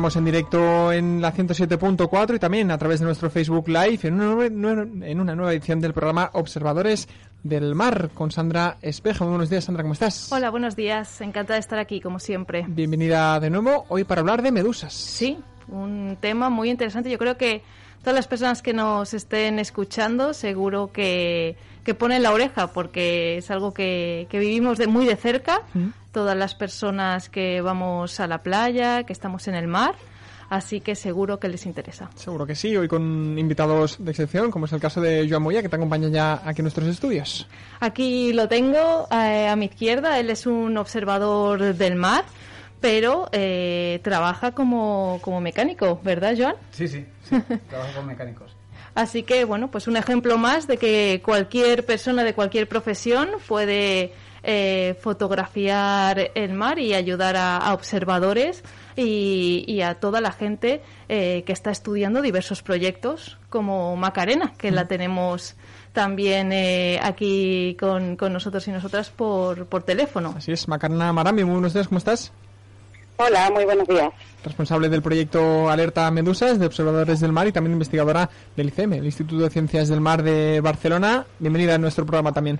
estamos en directo en la 107.4 y también a través de nuestro Facebook Live en una, nueva, nue- en una nueva edición del programa Observadores del Mar con Sandra Espejo. Muy buenos días, Sandra, ¿cómo estás? Hola, buenos días. Encantada de estar aquí, como siempre. Bienvenida de nuevo hoy para hablar de medusas. Sí, un tema muy interesante. Yo creo que todas las personas que nos estén escuchando seguro que, que ponen la oreja porque es algo que, que vivimos de muy de cerca. Todas las personas que vamos a la playa, que estamos en el mar. Así que seguro que les interesa. Seguro que sí, hoy con invitados de excepción, como es el caso de Joan Moya, que te acompaña ya aquí en nuestros estudios. Aquí lo tengo eh, a mi izquierda. Él es un observador del mar, pero eh, trabaja como, como mecánico, ¿verdad, Joan? Sí, sí, sí. Trabajo con mecánicos. Así que, bueno, pues un ejemplo más de que cualquier persona de cualquier profesión puede eh, fotografiar el mar y ayudar a, a observadores y, y a toda la gente eh, que está estudiando diversos proyectos, como Macarena, que la tenemos también eh, aquí con, con nosotros y nosotras por, por teléfono. Así es, Macarena Marami, muy buenos días, ¿cómo estás? Hola, muy buenos días. Responsable del proyecto Alerta Medusas de Observadores del Mar y también investigadora del ICEM, el Instituto de Ciencias del Mar de Barcelona. Bienvenida a nuestro programa también.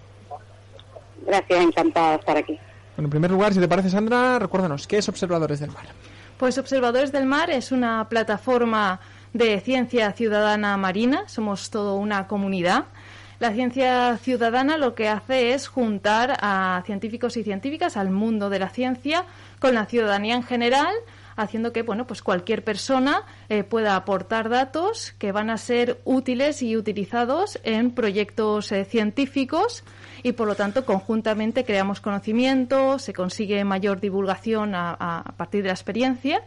Gracias, encantada de estar aquí. Bueno, en primer lugar, si te parece, Sandra, recuérdanos, ¿qué es Observadores del Mar? Pues Observadores del Mar es una plataforma de ciencia ciudadana marina, somos toda una comunidad. La ciencia ciudadana lo que hace es juntar a científicos y científicas, al mundo de la ciencia, con la ciudadanía en general, haciendo que bueno, pues cualquier persona eh, pueda aportar datos que van a ser útiles y utilizados en proyectos eh, científicos y por lo tanto conjuntamente creamos conocimiento, se consigue mayor divulgación a, partir de la experiencia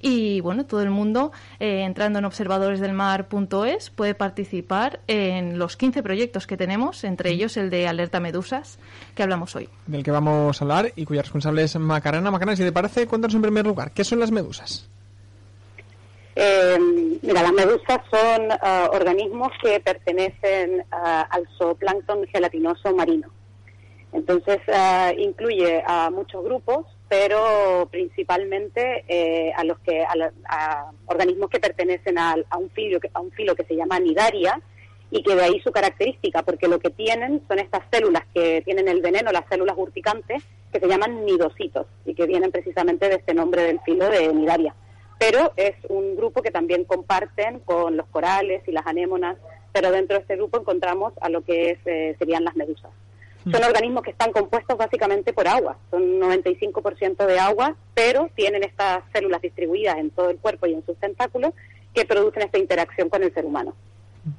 y bueno, todo el mundo eh, entrando en observadoresdelmar.es puede participar en los 15 proyectos que tenemos, entre ellos el de Alerta Medusas que hablamos hoy. Del que vamos a hablar y cuya responsable es Macarena. Macarena, si te parece, cuéntanos en primer lugar, ¿qué son las medusas? Eh, mira, las medusas son ah, organismos que pertenecen al zooplancton gelatinoso marino. Entonces, ah, incluye a muchos grupos, pero principalmente eh, a los que a, organismos que pertenecen a, un filo a un filo que se llama Nidaria y que de ahí su característica, porque lo que tienen son estas células que tienen el veneno, las células urticantes, que se llaman nidocitos y que vienen precisamente de este nombre del filo de nidaria. Pero es un grupo que también comparten con los corales y las anémonas, pero dentro de este grupo encontramos a lo que es, eh, serían las medusas. Son organismos que están compuestos básicamente por agua, son 95% de agua, pero tienen estas células distribuidas en todo el cuerpo y en sus tentáculos que producen esta interacción con el ser humano.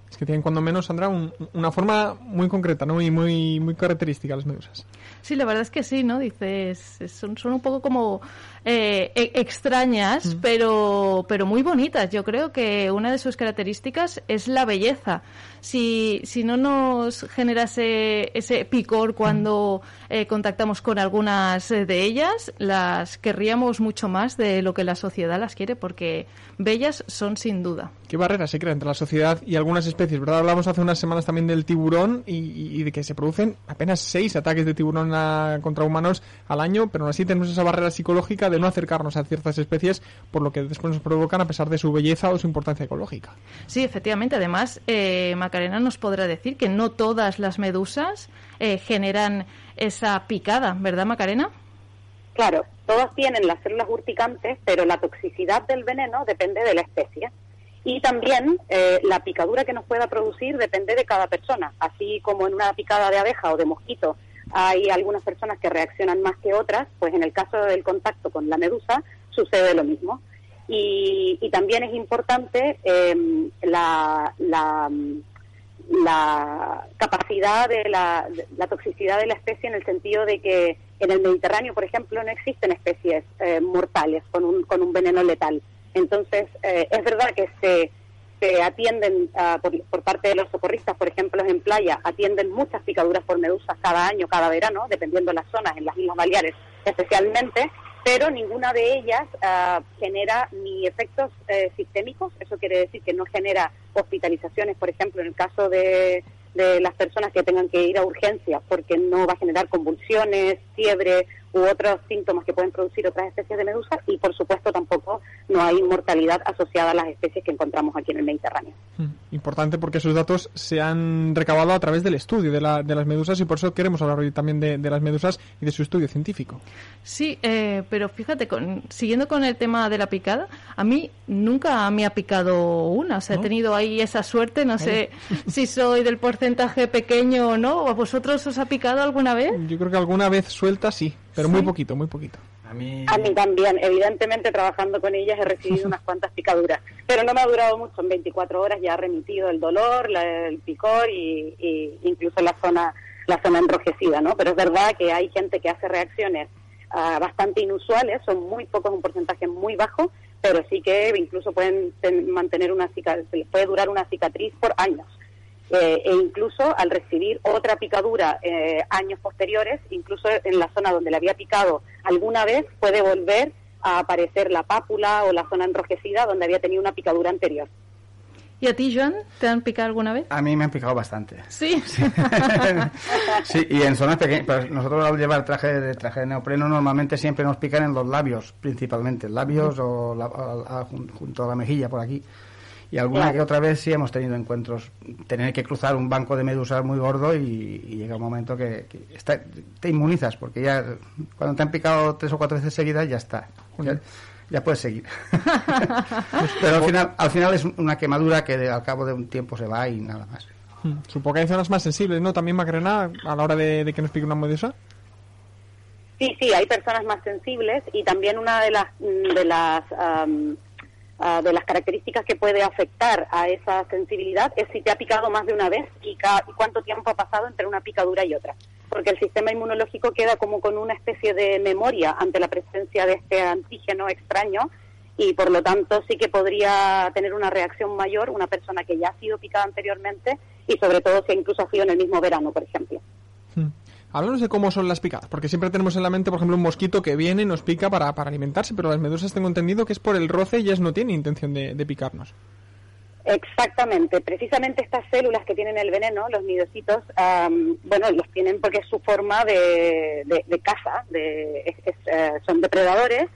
Es que tienen cuando menos, Sandra, un- una forma muy concreta, ¿no? Y muy, muy característica las medusas. Sí, la verdad es que sí, ¿no? Dices, son, son un poco como eh, e- extrañas, pero, pero muy bonitas. Yo creo que una de sus características es la belleza. Si, si no nos generase ese picor cuando eh, contactamos con algunas eh, de ellas, las querríamos mucho más de lo que la sociedad las quiere, porque bellas son sin duda. ¿Qué barrera se crea entre la sociedad y algunas especies? ¿Verdad? Hablamos hace unas semanas también del tiburón y, y- y de que se producen apenas seis ataques de tiburón a- contra humanos al año, pero aún así tenemos esa barrera psicológica de no acercarnos a ciertas especies por lo que después nos provocan a pesar de su belleza o su importancia ecológica. Sí, efectivamente. Además, eh, Macarena nos podrá decir que no todas las medusas eh, generan esa picada, ¿verdad, Macarena? Claro, todas tienen las células urticantes, pero la toxicidad del veneno depende de la especie. Y también eh, la picadura que nos pueda producir depende de cada persona. Así como en una picada de abeja o de mosquito hay algunas personas que reaccionan más que otras, pues en el caso del contacto con la medusa sucede lo mismo. Y, y también es importante eh, la, capacidad de la, la toxicidad de la especie en el sentido de que en el Mediterráneo, por ejemplo, no existen especies eh, mortales con un, con un veneno letal. Entonces, eh, es verdad que se, se atienden ah, por, por parte de los socorristas, por ejemplo, en playa, atienden muchas picaduras por medusas cada año, cada verano, dependiendo de las zonas, en las Islas Baleares especialmente, pero ninguna de ellas ah, genera ni efectos eh, sistémicos, eso quiere decir que no genera hospitalizaciones, por ejemplo, en el caso de, de las personas que tengan que ir a urgencias, porque no va a generar convulsiones, fiebre u otros síntomas que pueden producir otras especies de medusa y, por supuesto, tampoco no hay mortalidad asociada a las especies que encontramos aquí en el Mediterráneo. Mm, Importante porque esos datos se han recabado a través del estudio de, la- de las medusas y por eso queremos hablar hoy también de, de las medusas y de su estudio científico. Sí, eh, pero fíjate, con- siguiendo con el tema de la picada, a mí nunca me ha picado una. O sea, ¿No? he tenido ahí esa suerte. No sé si soy del porcentaje pequeño o no. ¿A vosotros os ha picado alguna vez? Yo creo que alguna vez suelta sí, pero muy poquito, muy poquito. A mí, A mí también, evidentemente trabajando con ellas he recibido unas cuantas picaduras, pero no me ha durado mucho, en 24 horas ya ha remitido el dolor, la- el picor y, y incluso la zona la zona enrojecida, ¿no? Pero es verdad que hay gente que hace reacciones ah, bastante inusuales, son muy pocos, un porcentaje muy bajo, pero sí que incluso pueden ten- mantener una cicatriz, puede durar una cicatriz por años. Eh, e incluso al recibir otra picadura eh, años posteriores, incluso en la zona donde le había picado alguna vez, puede volver a aparecer la pápula o la zona enrojecida donde había tenido una picadura anterior. ¿Y a ti, Joan, te han picado alguna vez? a mí me han picado bastante. Sí. sí, y en zonas pequeñas. Pero nosotros al llevar traje de traje de neopreno normalmente siempre nos pican en los labios, principalmente, labios o la- a- a- jun- junto a la mejilla por aquí. Y alguna Claro. que otra vez sí hemos tenido encuentros, tener que cruzar un banco de medusas muy gordo y, y llega un momento que, que está- te inmunizas, porque ya cuando te han picado tres o cuatro veces seguidas ya está. Ya, ya puedes seguir. Pero al final, al final es una quemadura que de- al cabo de un tiempo se va y nada más. Mm, Supongo que hay zonas más sensibles, ¿no? También Macarena, a la hora de, de que nos pique una medusa. Sí, sí, hay personas más sensibles y también una de las mm, de las am, ah, de las características que puede afectar a esa sensibilidad es si te ha picado más de una vez y, ca- y cuánto tiempo ha pasado entre una picadura y otra, porque el sistema inmunológico queda como con una especie de memoria ante la presencia de este antígeno extraño y por lo tanto sí que podría tener una reacción mayor una persona que ya ha sido picada anteriormente y sobre todo si incluso ha sido en el mismo verano, por ejemplo. Mm. Háblanos de cómo son las picadas, porque siempre tenemos en la mente, por ejemplo, un mosquito que viene y nos pica para, para alimentarse, pero las medusas tengo entendido que es por el roce y ellas no tienen intención de, de picarnos. Exactamente, precisamente estas células que tienen el veneno, los nidocitos, am, bueno, los tienen porque es su forma de, de, caza, de, es- eh, son depredadores,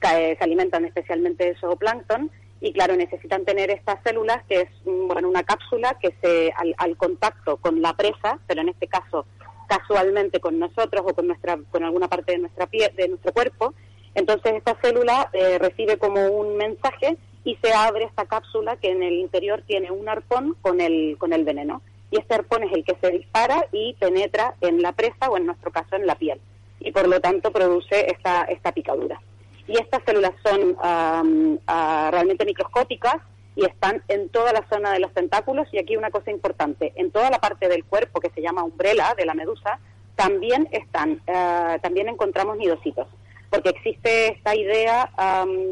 se alimentan especialmente de zooplancton y claro, necesitan tener estas células que es mm, bueno, una cápsula que se al contacto con la presa, pero en este caso casualmente con nosotros o con nuestra con alguna parte de nuestra piel, de nuestro cuerpo, entonces esta célula eh, recibe como un mensaje y se abre esta cápsula que en el interior tiene un arpón con el con el veneno. Y este arpón es el que se dispara y penetra en la presa o en nuestro caso en la piel. Y por lo tanto produce esta esta picadura. Y estas células son am, ah, realmente microscópicas y están en toda la zona de los tentáculos y aquí una cosa importante, en toda la parte del cuerpo que se llama umbrela de la medusa también están, ah, también encontramos nidocitos, porque existe esta idea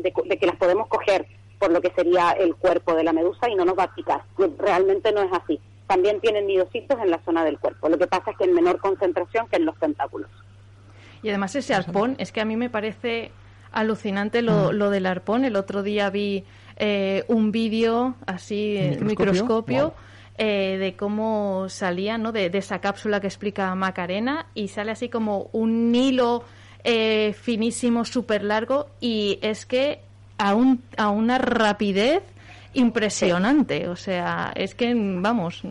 de, de que las podemos coger por lo que sería el cuerpo de la medusa y no nos va a picar. Realmente no es así. También tienen nidocitos en la zona del cuerpo. Lo que pasa es que en menor concentración que en los tentáculos. Y además ese arpón, es que a mí me parece alucinante lo, lo del arpón. El otro día vi eh, un vídeo así, ¿En en microscopio? microscopio, Wow. eh, de cómo salía, ¿no? De, de esa cápsula que explica Macarena y sale así como un hilo eh, finísimo, súper largo y es que a, un, a una rapidez impresionante. O sea, es que, vamos,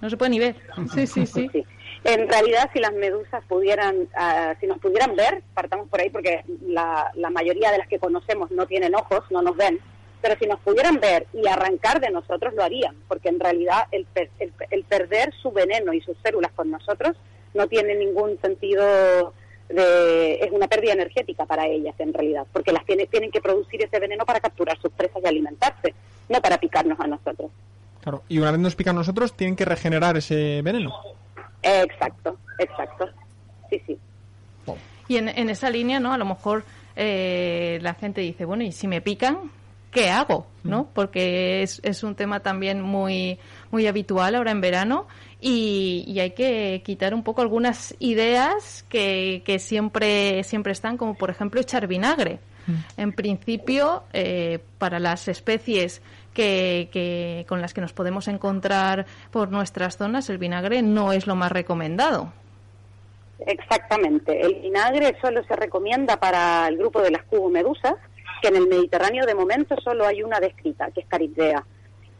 no se puede ni ver. Sí, sí, sí. Sí. En realidad, si las medusas pudieran, ah, si nos pudieran ver, partamos por ahí porque la, la mayoría de las que conocemos no tienen ojos, no nos ven, pero si nos pudieran ver y arrancar de nosotros lo harían, porque en realidad el, per- el, el perder su veneno y sus células con nosotros no tiene ningún sentido de, es una pérdida energética para ellas en realidad, porque las tiene, tienen que producir ese veneno para capturar sus presas y alimentarse, no para picarnos a nosotros. Claro. Y una vez nos pican nosotros, tienen que regenerar ese veneno. Exacto, exacto. Sí, sí. Y en, en esa línea, ¿no? A lo mejor eh, la gente dice, bueno, ¿y si me pican? ¿Qué hago? ¿No? Porque es, es un tema también muy, muy habitual ahora en verano y, y hay que quitar un poco algunas ideas que, que siempre, siempre están, como por ejemplo echar vinagre. En principio, eh, para las especies que, que- con las que nos podemos encontrar por nuestras zonas, el vinagre no es lo más recomendado. Exactamente. El vinagre solo se recomienda para el grupo de las cubomedusas, que en el Mediterráneo de momento solo hay una descrita, que es Caribdea.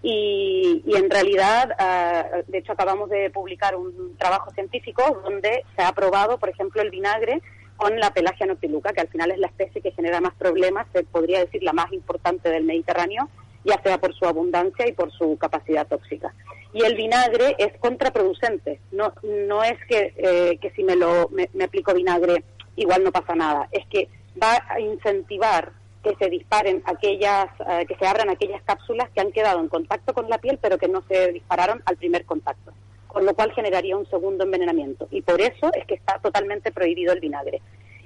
Y, y en realidad, ah, de hecho, acabamos de publicar un trabajo científico donde se ha probado, por ejemplo, el vinagre con la pelagia noctiluca, que al final es la especie que genera más problemas, se podría decir la más importante del Mediterráneo, ya sea por su abundancia y por su capacidad tóxica. Y el vinagre es contraproducente, no, no es que, eh, que si me, lo, me aplico vinagre igual no pasa nada, es que va a incentivar que se disparen aquellas, eh, que se abran aquellas cápsulas que han quedado en contacto con la piel pero que no se dispararon al primer contacto, con lo cual generaría un segundo envenenamiento. Y por eso es que está totalmente prohibido el vinagre.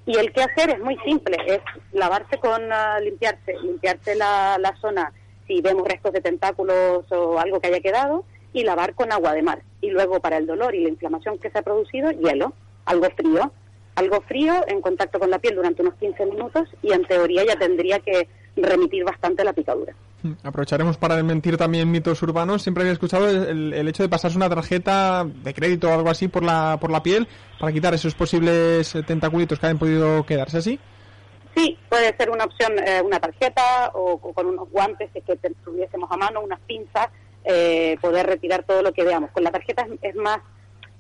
Y el que hacer es muy simple, es lavarse con, ah, limpiarse, limpiarse la, la zona si vemos restos de tentáculos o algo que haya quedado y lavar con agua de mar. Y luego para el dolor y la inflamación que se ha producido, hielo, algo frío. Algo frío en contacto con la piel durante unos 15 minutos y en teoría ya tendría que remitir bastante la picadura. Mm, Aprovecharemos para desmentir también mitos urbanos. Siempre había escuchado el, el hecho de pasarse una tarjeta de crédito o algo así por la, por la piel para quitar esos posibles eh, tentaculitos que hayan podido quedarse así. Sí, puede ser una opción, eh, una tarjeta o, o con unos guantes que, tuviésemos a mano, unas pinzas, eh, poder retirar todo lo que veamos. Con la tarjeta es, es más,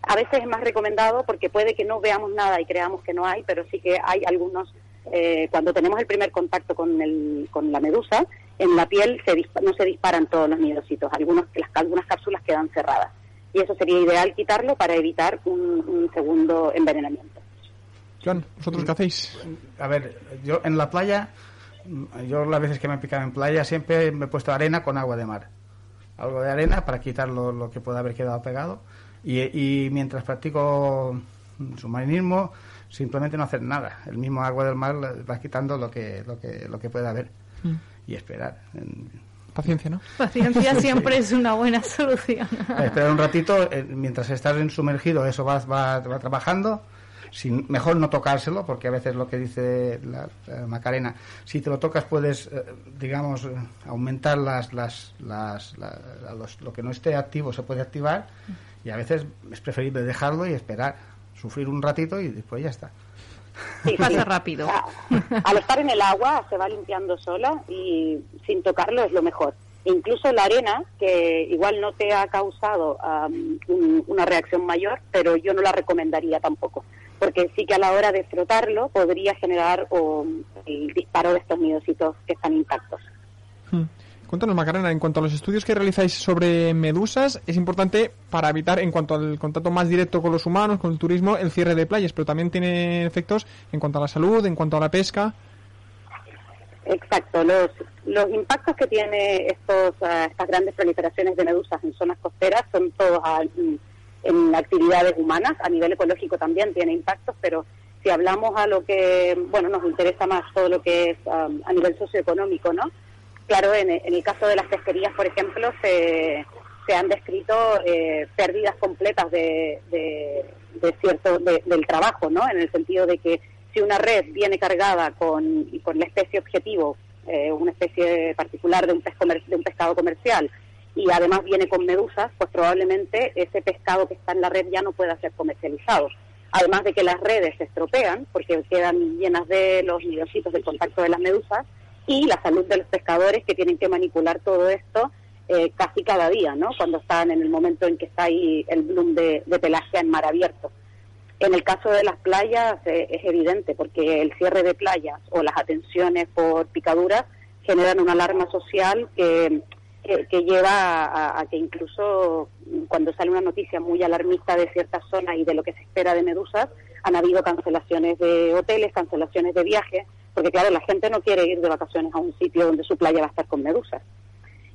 a veces es más recomendado porque puede que no veamos nada y creamos que no hay, pero sí que hay algunos, eh, cuando tenemos el primer contacto con, el, con la medusa, en la piel se dispa- no se disparan todos los nidocitos, algunos, las, algunas cápsulas quedan cerradas. Y eso sería ideal quitarlo para evitar un, un segundo envenenamiento. Joan, ¿vosotros qué hacéis? A ver, yo en la playa, mm, yo las veces que me he picado en playa siempre me he puesto arena con agua de mar. Algo de arena para quitar lo, lo que pueda haber quedado pegado. Y, y mientras practico mm, submarinismo, simplemente no hacer nada. El mismo agua del mar va quitando lo que, lo que, lo que pueda haber. Mm. Y esperar. En- Paciencia, ¿no? Paciencia siempre es una buena solución. esperar un ratito, eh, mientras estás en sumergido, eso va, va, va trabajando. Sin, mejor no tocárselo, porque a veces lo que dice la, la Macarena, si te lo tocas puedes, eh, digamos, aumentar las, las, las, la- la- los- lo que no esté activo se puede activar y a veces es preferible dejarlo y esperar, sufrir un ratito y después ya está. Sí, Pasa sí. rápido. Al estar en el agua se va limpiando sola y sin tocarlo es lo mejor. Incluso la arena, que igual no te ha causado un- una reacción mayor, pero yo no la recomendaría tampoco, porque sí que a la hora de frotarlo podría generar o, el disparo de estos nidositos que están intactos. Hmm. Cuéntanos, Macarena, en cuanto a los estudios que realizáis sobre medusas, es importante para evitar, en cuanto al contacto más directo con los humanos, con el turismo, el cierre de playas, pero también tiene efectos en cuanto a la salud, en cuanto a la pesca. Exacto, los, los impactos que tiene estos, ah, estas grandes proliferaciones de medusas en zonas costeras son todos en, actividades humanas, a nivel ecológico también tiene impactos, pero si hablamos a lo que, bueno, nos interesa más todo lo que es ah, a nivel socioeconómico, ¿no? Claro, en, el caso de las pesquerías, por ejemplo, se, han descrito eh, pérdidas completas de, cierto de- del trabajo, ¿no? En el sentido de que si una red viene cargada con, con la especie objetivo, eh, una especie particular de un, de un pescado comercial, y además viene con medusas, pues probablemente ese pescado que está en la red ya no pueda ser comercializado. Además de que las redes se estropean porque quedan llenas de los nidositos del contacto de las medusas y la salud de los pescadores que tienen que manipular todo esto eh, casi cada día, ¿no? Cuando están en el momento en que está ahí el bloom de, de pelaje en mar abierto. En el caso de las playas eh, es evidente porque el cierre de playas o las atenciones por picaduras generan una alarma social que, que, que lleva a, a que incluso cuando sale una noticia muy alarmista de ciertas zonas y de lo que se espera de medusas, han habido cancelaciones de hoteles, cancelaciones de viajes, porque claro, la gente no quiere ir de vacaciones a un sitio donde su playa va a estar con medusas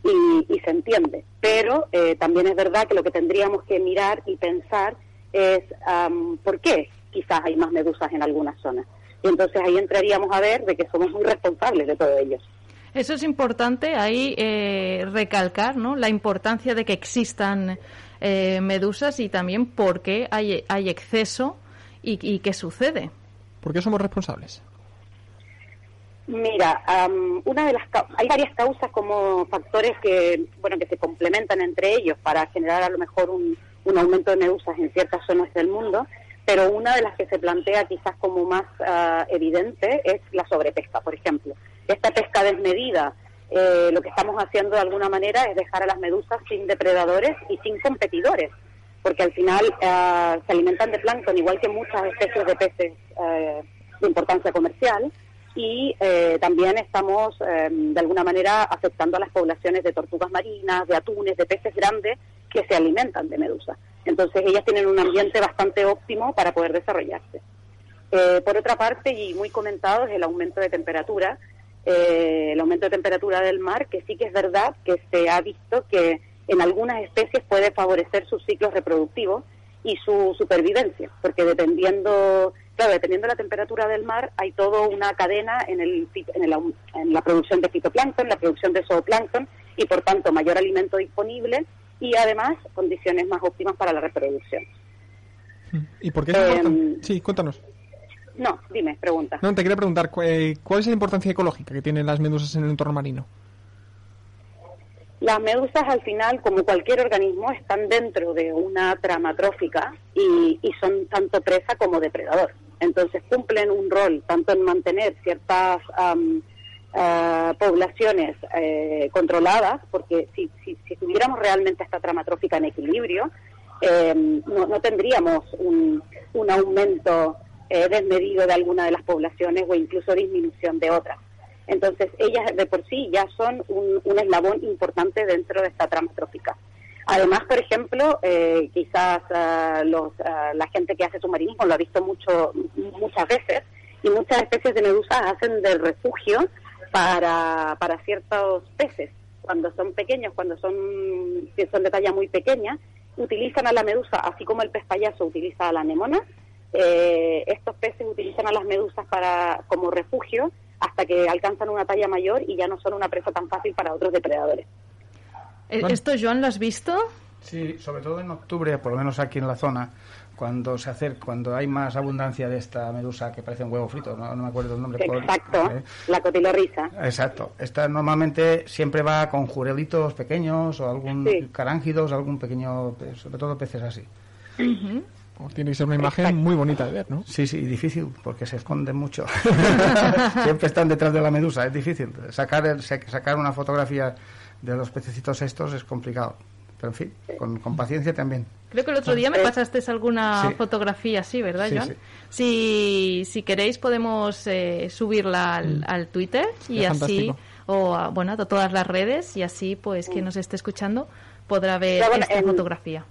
y, y se entiende. Pero eh, también es verdad que lo que tendríamos que mirar y pensar es am, por qué quizás hay más medusas en algunas zonas. Y entonces ahí entraríamos a ver de que somos muy responsables de todo ello. Eso es importante ahí eh, recalcar, ¿no? La importancia de que existan eh, medusas y también por qué hay, hay exceso y, y qué sucede. ¿Por qué somos responsables? Mira, am, una de las hay varias causas como factores que bueno que se complementan entre ellos para generar a lo mejor un, un aumento de medusas en ciertas zonas del mundo, pero una de las que se plantea quizás como más ah, evidente es la sobrepesca, por ejemplo. Esta pesca desmedida, eh, lo que estamos haciendo de alguna manera es dejar a las medusas sin depredadores y sin competidores, porque al final ah, se alimentan de plancton igual que muchas especies de peces eh, de importancia comercial y eh, también estamos eh, de alguna manera afectando a las poblaciones de tortugas marinas, de atunes, de peces grandes que se alimentan de medusa. Entonces ellas tienen un ambiente bastante óptimo para poder desarrollarse. Eh, por otra parte, y muy comentado, es el aumento de temperatura, eh, el aumento de temperatura del mar, que sí que es verdad que se ha visto que en algunas especies puede favorecer sus ciclos reproductivos y su supervivencia, porque dependiendo, claro, dependiendo de la temperatura del mar, hay toda una cadena en, el, en, el en la producción de fitoplancton, la producción de zooplancton, y por tanto mayor alimento disponible y además condiciones más óptimas para la reproducción. ¿Y por qué es Eh, importante? Sí, cuéntanos. No, dime, pregunta. No, te quería preguntar, eh, ¿cuál es la importancia ecológica que tienen las medusas en el entorno marino? Las medusas al final, como cualquier organismo, están dentro de una trama trófica y, y son tanto presa como depredador. Entonces cumplen un rol tanto en mantener ciertas am, ah, poblaciones eh, controladas, porque si, si, si tuviéramos realmente esta trama trófica en equilibrio, eh, no, no tendríamos un, un aumento eh, desmedido de alguna de las poblaciones o incluso disminución de otras. Entonces, ellas de por sí ya son un, un eslabón importante dentro de esta trama trófica. Además, por ejemplo, eh, quizás ah, los, ah, la gente que hace submarinismo lo ha visto mucho muchas veces y muchas especies de medusas hacen de refugio para, para ciertos peces. Cuando son pequeños, cuando son, son de talla muy pequeña, utilizan a la medusa, así como el pez payaso utiliza a la anemona, eh, estos peces utilizan a las medusas para como refugio hasta que alcanzan una talla mayor y ya no son una presa tan fácil para otros depredadores. Eh, Bueno. ¿Esto, Joan, lo has visto? Sí, sobre todo en octubre, por lo menos aquí en la zona, cuando se acerca, cuando hay más abundancia de esta medusa que parece un huevo frito, no, no me acuerdo el nombre. por- Exacto, ¿eh? la cotilorrisa. Exacto. Esta normalmente siempre va con jurelitos pequeños o algún Sí. carángidos, algún pequeño, pe- sobre todo peces así. O tiene que ser una imagen muy bonita de ver, ¿no? Sí, sí, difícil, porque se esconden mucho. Siempre están detrás de la medusa, es difícil. Sacar, el- sa- sacar una fotografía de los pececitos estos es complicado. Pero en fin, con, con paciencia también. Creo que el otro día me pasaste alguna Sí. fotografía así, ¿verdad, Sí, Joan? sí. Si, si queréis podemos eh, subirla al, al Twitter y así, fantástico. o a, bueno, a todas las redes y así, pues, quien nos esté escuchando podrá ver bueno, esta en- fotografía.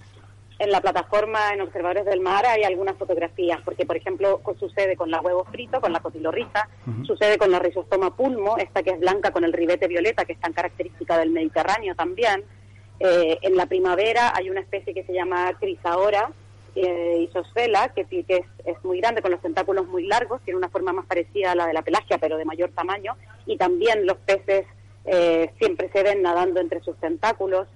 En la plataforma en Observadores del Mar hay algunas fotografías, porque por ejemplo sucede con la huevo frito, con la cotilorriza, sucede con la rizostoma pulmo, esta que es blanca con el ribete violeta, que es tan característica del Mediterráneo también. Eh, en la primavera hay una especie que se llama crisaora eh, isoscela, que, que es, es muy grande, con los tentáculos muy largos, tiene una forma más parecida a la de la pelagia, pero de mayor tamaño, y también los peces eh, siempre se ven nadando entre sus tentáculos.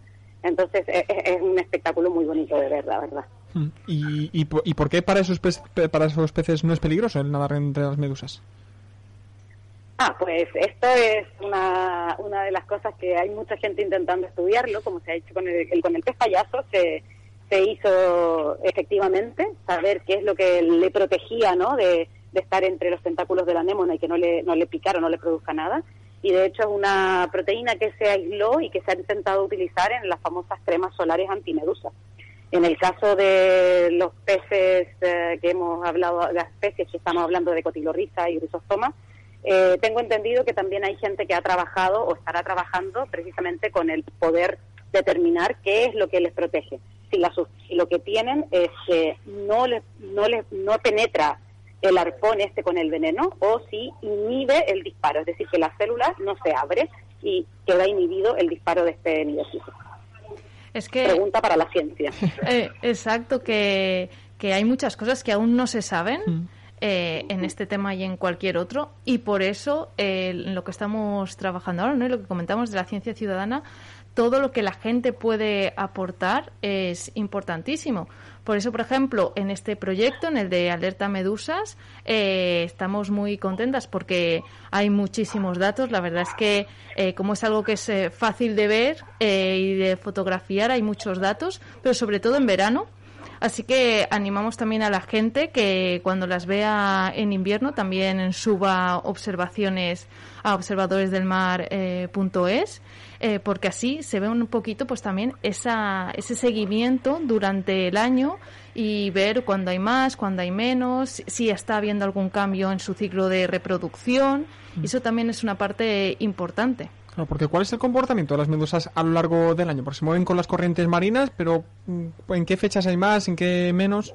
Entonces e- e- es un espectáculo muy bonito de ver, la verdad. Mm. ¿Y, y, y por qué para esos, para esos peces no es peligroso el nadar entre las medusas? Ah, pues esto es una, una de las cosas que hay mucha gente intentando estudiarlo, como se ha hecho con el, el- con el pez payaso, se, se hizo efectivamente saber qué es lo que le protegía ¿no? de, de estar entre los tentáculos de la anémona y que no le, no le picara o no le produzca nada. Y de hecho es una proteína que se aisló y que se ha intentado utilizar en las famosas cremas solares antimedusa. En el caso de los peces eh, que hemos hablado, las especies que estamos hablando de cotilorriza y rizostoma, eh, tengo entendido que también hay gente que ha trabajado o estará trabajando precisamente con el poder determinar qué es lo que les protege. Si lo que tienen es que no les, no les no penetra el arpón este con el veneno o si inhibe el disparo, es decir, que la célula no se abre y queda inhibido el disparo de este nidocismo. Es que... Pregunta para la ciencia. Eh, exacto, que, que hay muchas cosas que aún no se saben Mm. eh, en este tema y en cualquier otro, y por eso eh, en lo que estamos trabajando ahora, ¿no? y lo que comentamos de la ciencia ciudadana, todo lo que la gente puede aportar es importantísimo. Por eso, por ejemplo, en este proyecto, en el de Alerta Medusas, eh, estamos muy contentas porque hay muchísimos datos. La verdad es que, eh, como es algo que es eh, fácil de ver y de fotografiar, hay muchos datos, pero sobre todo en verano. Así que animamos también a la gente que cuando las vea en invierno también suba observaciones a observadoresdelmar.es, eh, porque así se ve un poquito pues también esa, ese seguimiento durante el año y ver cuándo hay más, cuándo hay menos, si está habiendo algún cambio en su ciclo de reproducción. Y eso también es una parte importante. Claro, porque ¿cuál es el comportamiento de las medusas a lo largo del año? Porque se mueven con las corrientes marinas, pero mm, ¿en qué fechas hay más, en qué menos?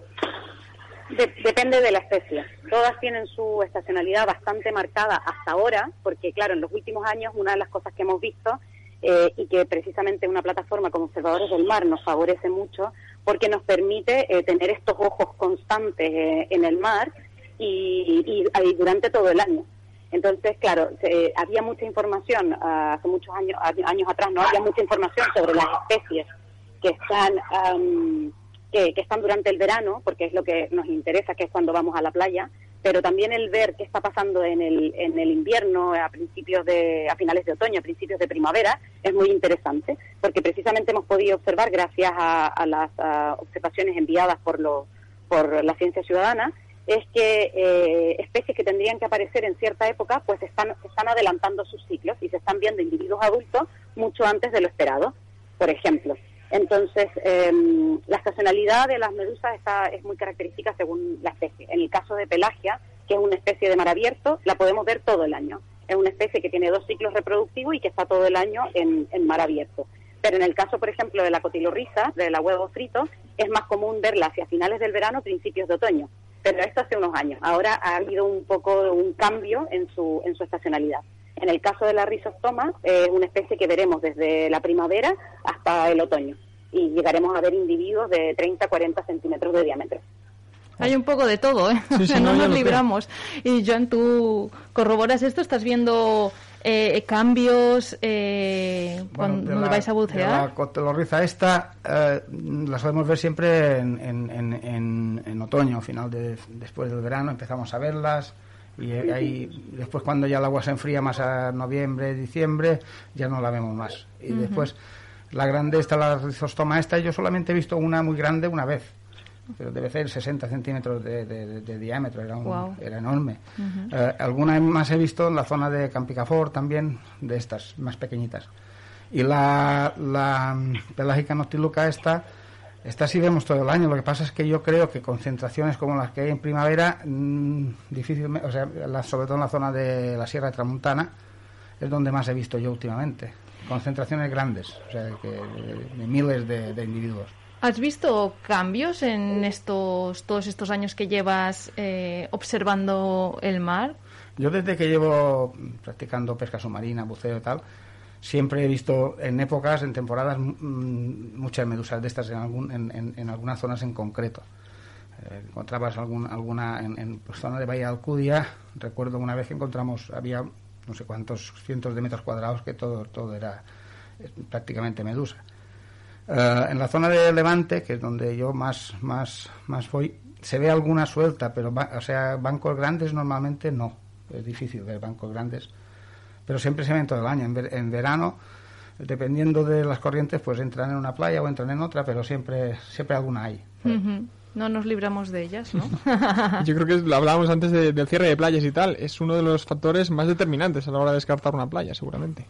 De- depende de la especie. Todas tienen su estacionalidad bastante marcada hasta ahora, porque claro, en los últimos años una de las cosas que hemos visto eh, y que precisamente una plataforma como Observadores del Mar nos favorece mucho, porque nos permite eh, tener estos ojos constantes eh, en el mar y, durante todo el año. Entonces, claro, se- había mucha información ah, hace muchos años, años atrás, no había mucha información sobre las especies que están am, que, que están durante el verano, porque es lo que nos interesa, que es cuando vamos a la playa, pero también el ver qué está pasando en el, en el invierno, a principios de, a finales de otoño, a principios de primavera, es muy interesante, porque precisamente hemos podido observar, gracias a, a las ah, observaciones enviadas por, lo, por la ciencia ciudadana, es que eh, especies que tendrían que aparecer en cierta época, pues están, están adelantando sus ciclos y se están viendo individuos adultos mucho antes de lo esperado, por ejemplo. Entonces, em, la estacionalidad de las medusas está, es muy característica según la especie. En el caso de Pelagia, que es una especie de mar abierto, la podemos ver todo el año. Es una especie que tiene dos ciclos reproductivos y que está todo el año en, mar abierto. Pero en el caso, por ejemplo, de la cotilorriza, de la huevo frito, es más común verla hacia finales del verano, principios de otoño. Pero esto hace unos años. Ahora ha habido un poco un cambio en su, en su estacionalidad. En el caso de la rizostoma, es una especie que veremos desde la primavera hasta el otoño. Y llegaremos a ver individuos de 30 40 centímetros de diámetro. Hay un poco de todo, ¿eh? Sí, O sí, sea, no, no nos libramos. Y Joan, tú corroboras esto, estás viendo eh, cambios eh, cuando la- vais a bucear. La cotilorriza esta eh, la solemos ver siempre en, en, en, en- en otoño, final de, después del verano, empezamos a verlas. Y eh, ahí, después cuando ya el agua se enfría más a noviembre, diciembre, ya no la vemos más. Y después la grande esta, la rizostoma esta, yo solamente he visto una muy grande una vez. Pero debe ser 60 centímetros de, de- de- diámetro, era, un- Guau. era enorme. Eh, alguna más he visto en la zona de Campicafor también, de estas más pequeñitas. Y la, la pelágica noctiluca esta, esta sí vemos todo el año. Lo que pasa es que yo creo que concentraciones como las que hay en primavera, mm, difícilmente, o sea, la- sobre todo en la zona de la Sierra de Tramuntana, es donde más he visto yo últimamente. Concentraciones grandes, o sea, que, de, de miles de individuos. ¿Has visto cambios en estos todos estos años que llevas eh, observando el mar? Yo desde que llevo practicando pesca submarina, buceo y tal, siempre he visto en épocas, en temporadas, muchas medusas de estas en, algún, en, en- algunas zonas en concreto. Eh, encontrabas algún, alguna en, en pues, zona de Bahía de Alcudia, recuerdo una vez que encontramos, había no sé cuántos cientos de metros cuadrados que todo, todo era eh, prácticamente medusa. Eh, en la zona de Levante, que es donde yo más, más, más voy, se ve alguna suelta, pero ba- o sea, bancos grandes normalmente no. Es difícil ver bancos grandes. Pero siempre se ven todo el año. En, ver- en verano, dependiendo de las corrientes, pues entran en una playa o entran en otra, pero siempre, siempre alguna hay. No nos libramos de ellas, ¿no? Yo creo que lo hablábamos antes de- del cierre de playas y tal. Es uno de los factores más determinantes a la hora de descartar una playa, seguramente.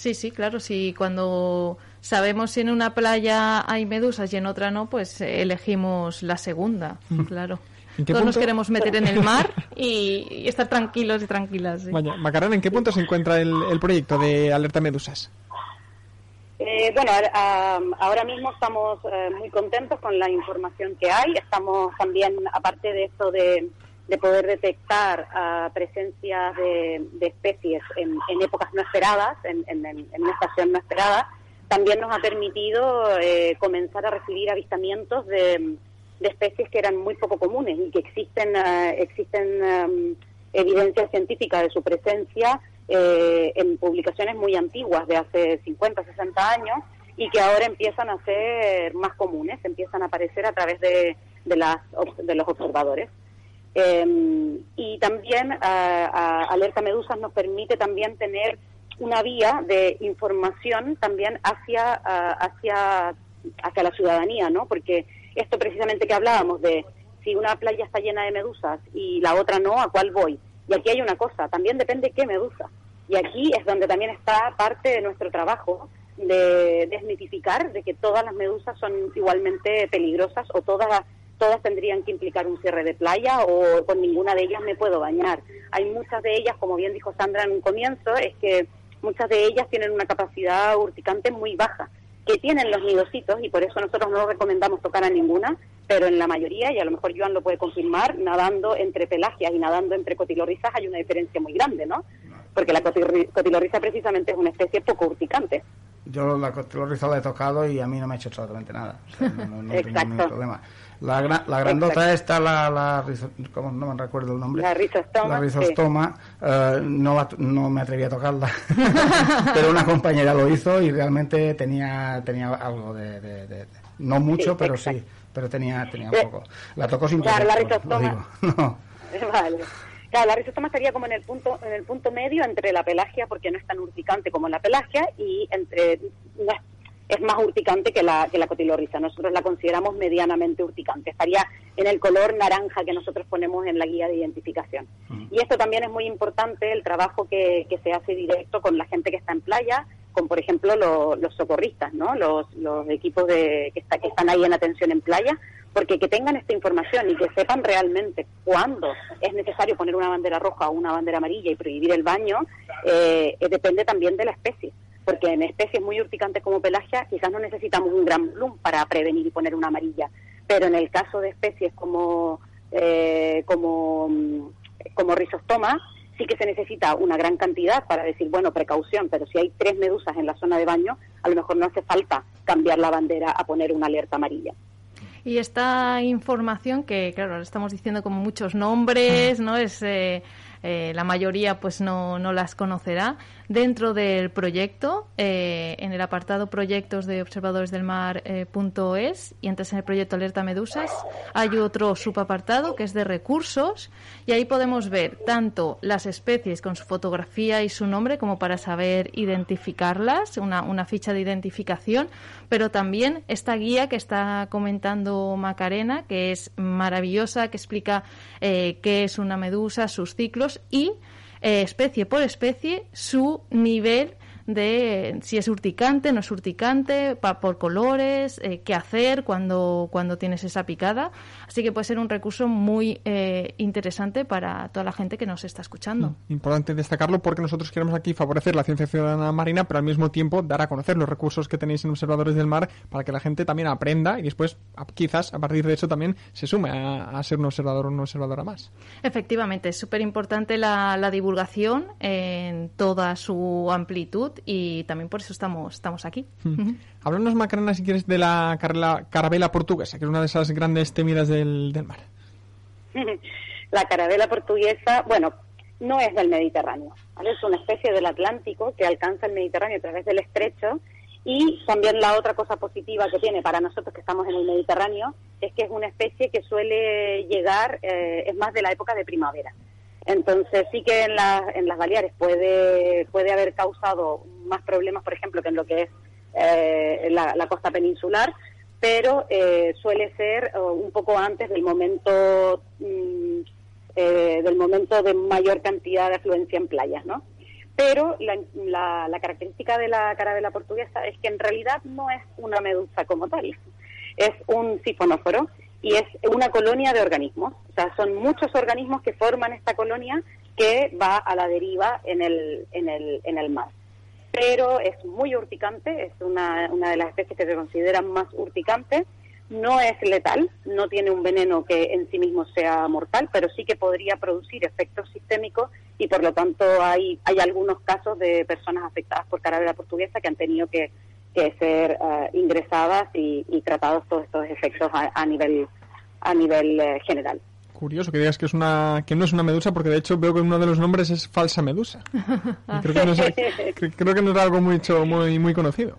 Sí, sí, claro. Si cuando sabemos si en una playa hay medusas y en otra no, pues eh, elegimos la segunda, claro. ¿En qué Todos nos punto? queremos meter en el mar y, y estar tranquilos y tranquilas. sí. Vaya, Macarena, ¿en qué punto se encuentra el, el proyecto de Alerta Medusas? Eh, bueno, ahora mismo estamos eh, muy contentos con la información que hay. Estamos también, aparte de esto de, de poder detectar ah, presencias de, de especies en, en épocas no esperadas, en, una estación no esperada, también nos ha permitido eh, comenzar a recibir avistamientos de, especies que eran muy poco comunes y que existen, ah, existen am, evidencia científica de su presencia eh, en publicaciones muy antiguas de hace 50, 60 años y que ahora empiezan a ser más comunes, empiezan a aparecer a través de, de, las, de los observadores. Eh, y también a Alerta Medusas nos permite también tener una vía de información también hacia, a- hacia, hacia la ciudadanía, ¿no? Porque esto precisamente que hablábamos de si una playa está llena de medusas y la otra no, ¿a cuál voy? Y aquí hay una cosa, también depende qué medusa. Y aquí es donde también está parte de nuestro trabajo de desmitificar de que todas las medusas son igualmente peligrosas o todas todas tendrían que implicar un cierre de playa o con ninguna de ellas me puedo bañar. Hay muchas de ellas, como bien dijo Sandra en un comienzo, es que muchas de ellas tienen una capacidad urticante muy baja, que tienen los nidositos y por eso nosotros no recomendamos tocar a ninguna, pero en la mayoría, y a lo mejor Joan lo puede confirmar, nadando entre pelagias y nadando entre cotilorrizas hay una diferencia muy grande, ¿no? Porque la cotilorri- cotilorriza precisamente es una especie poco urticante. Yo la cotilorriza la he tocado y a mí no me ha hecho absolutamente nada. O sea, no, no- no tengo Exacto. ningún problema. La, gra- la grandota esta, la, la ¿cómo? no me recuerdo el nombre. La rizostoma, La sí. rizostoma, eh, no, la- no me atreví a tocarla. pero una compañera lo hizo y realmente tenía, tenía algo de, de- de- de- no mucho, Sí, pero exacto. sí, pero tenía, tenía un Eh, poco. La tocó sin claro, la rizostoma. No. Vale. Claro, la rizostoma estaría como en el punto en el punto medio entre la pelagia, porque no es tan urticante como la pelagia, y entre no es, es más urticante que la, que la cotilorriza. Nosotros la consideramos medianamente urticante. Estaría en el color naranja que nosotros ponemos en la guía de identificación. Y esto también es muy importante, el trabajo que, que se hace directo con la gente que está en playa, con por ejemplo lo- los socorristas, ¿no? Los, los equipos de, que, está, que están ahí en atención en playa, porque que tengan esta información y que sepan realmente cuándo es necesario poner una bandera roja o una bandera amarilla y prohibir el baño, eh, eh, depende también de la especie. Porque en especies muy urticantes como pelagia quizás no necesitamos un gran bloom para prevenir y poner una amarilla, pero en el caso de especies como, eh, como, mm, como rizostoma, sí que se necesita una gran cantidad para decir, bueno, precaución, pero si hay tres medusas en la zona de baño, a lo mejor no hace falta cambiar la bandera a poner una alerta amarilla. Y esta información que, claro, estamos diciendo como muchos nombres, ¿no? Es, eh, eh, la mayoría pues no, no las conocerá. Dentro del proyecto, eh, en el apartado proyectos de observadores del mar eh, y entras en el proyecto Alerta Medusas, hay otro subapartado que es de recursos y ahí podemos ver tanto las especies con su fotografía y su nombre como para saber identificarlas, una, una ficha de identificación, pero también esta guía que está comentando Macarena, que es maravillosa, que explica eh, qué es una medusa, sus ciclos y eh, especie por especie su nivel de si es urticante, no es urticante, pa- por colores, eh, qué hacer cuando, cuando tienes esa picada. Así que puede ser un recurso muy eh, interesante para toda la gente que nos está escuchando. Importante destacarlo porque nosotros queremos aquí favorecer la ciencia ciudadana marina, pero al mismo tiempo dar a conocer los recursos que tenéis en Observadores del Mar para que la gente también aprenda y después, quizás, a partir de eso también se sume a, a ser un observador o una observadora más. Efectivamente, es súper importante la, la divulgación en toda su amplitud y también por eso estamos, estamos aquí. Ujú. Háblanos, Macarena, si quieres, de la carla- carabela portuguesa, que es una de esas grandes temidas del, del mar. la carabela portuguesa, bueno, no es del Mediterráneo, ¿vale? es una especie del Atlántico que alcanza el Mediterráneo a través del estrecho y también la otra cosa positiva que tiene para nosotros que estamos en el Mediterráneo es que es una especie que suele llegar, eh, es más de la época de primavera. Entonces sí que en, la- en las Baleares puede, puede haber causado más problemas, por ejemplo, que en lo que es eh, la, costa peninsular, pero eh, suele ser eh, un poco antes del momento mm, eh, del momento de mayor cantidad de afluencia en playas, ¿no? Pero la, la- la característica de la carabela portuguesa es que en realidad no es una medusa como tal, es un sifonóforo y es una colonia de organismos. O sea, son muchos organismos que forman esta colonia que va a la deriva en el, en el, en el mar. Pero es muy urticante, es una, una de las especies que se consideran más urticantes. No es letal, no tiene un veneno que en sí mismo sea mortal, pero sí que podría producir efectos sistémicos y por lo tanto hay, hay algunos casos de personas afectadas por carabela portuguesa que han tenido que, que ser eh, ingresadas y, y tratados todos estos efectos a, a nivel, a nivel eh, general. Curioso que digas que es una que no es una medusa porque de hecho veo que uno de los nombres es falsa medusa. Y creo que no es, cre- creo que no es algo mucho muy muy conocido.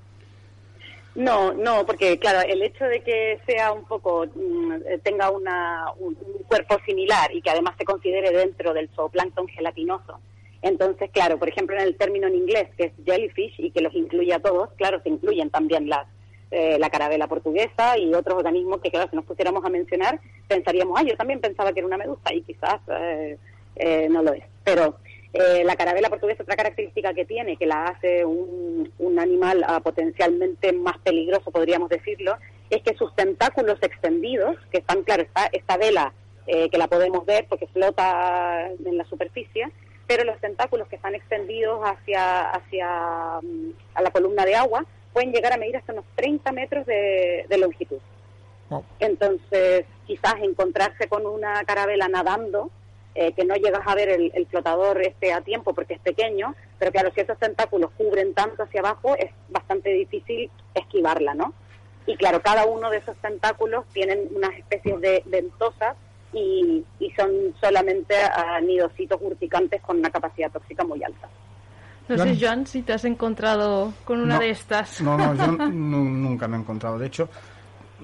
No, no, porque claro, el hecho de que sea un poco, mm, tenga una, un, un cuerpo similar y que además se considere dentro del zooplancton gelatinoso. Entonces, claro, por ejemplo, en el término en inglés, que es jellyfish y que los incluye a todos, claro, se incluyen también las, eh, la carabela portuguesa y otros organismos que, claro, si nos pusiéramos a mencionar, pensaríamos, ah, yo también pensaba que era una medusa y quizás eh, eh, no lo es. Pero eh, la carabela portuguesa, otra característica que tiene, que la hace un, un animal ah, potencialmente más peligroso, podríamos decirlo, es que sus tentáculos extendidos, que están, claro, está esta vela eh, que la podemos ver porque flota en la superficie, pero los tentáculos que están extendidos hacia, hacia mm, a la columna de agua pueden llegar a medir hasta unos 30 metros de, de longitud. Entonces, quizás encontrarse con una carabela nadando, eh, que no llegas a ver el, el flotador este a tiempo porque es pequeño, pero claro, si esos tentáculos cubren tanto hacia abajo, es bastante difícil esquivarla, ¿no? Y claro, cada uno de esos tentáculos tienen unas especies de ventosas y, y son solamente ah, nidocitos urticantes con una capacidad tóxica muy alta. No Joan. sé, Joan, si te has encontrado con una No, de estas. No, no, yo nu- nunca me he encontrado. De hecho,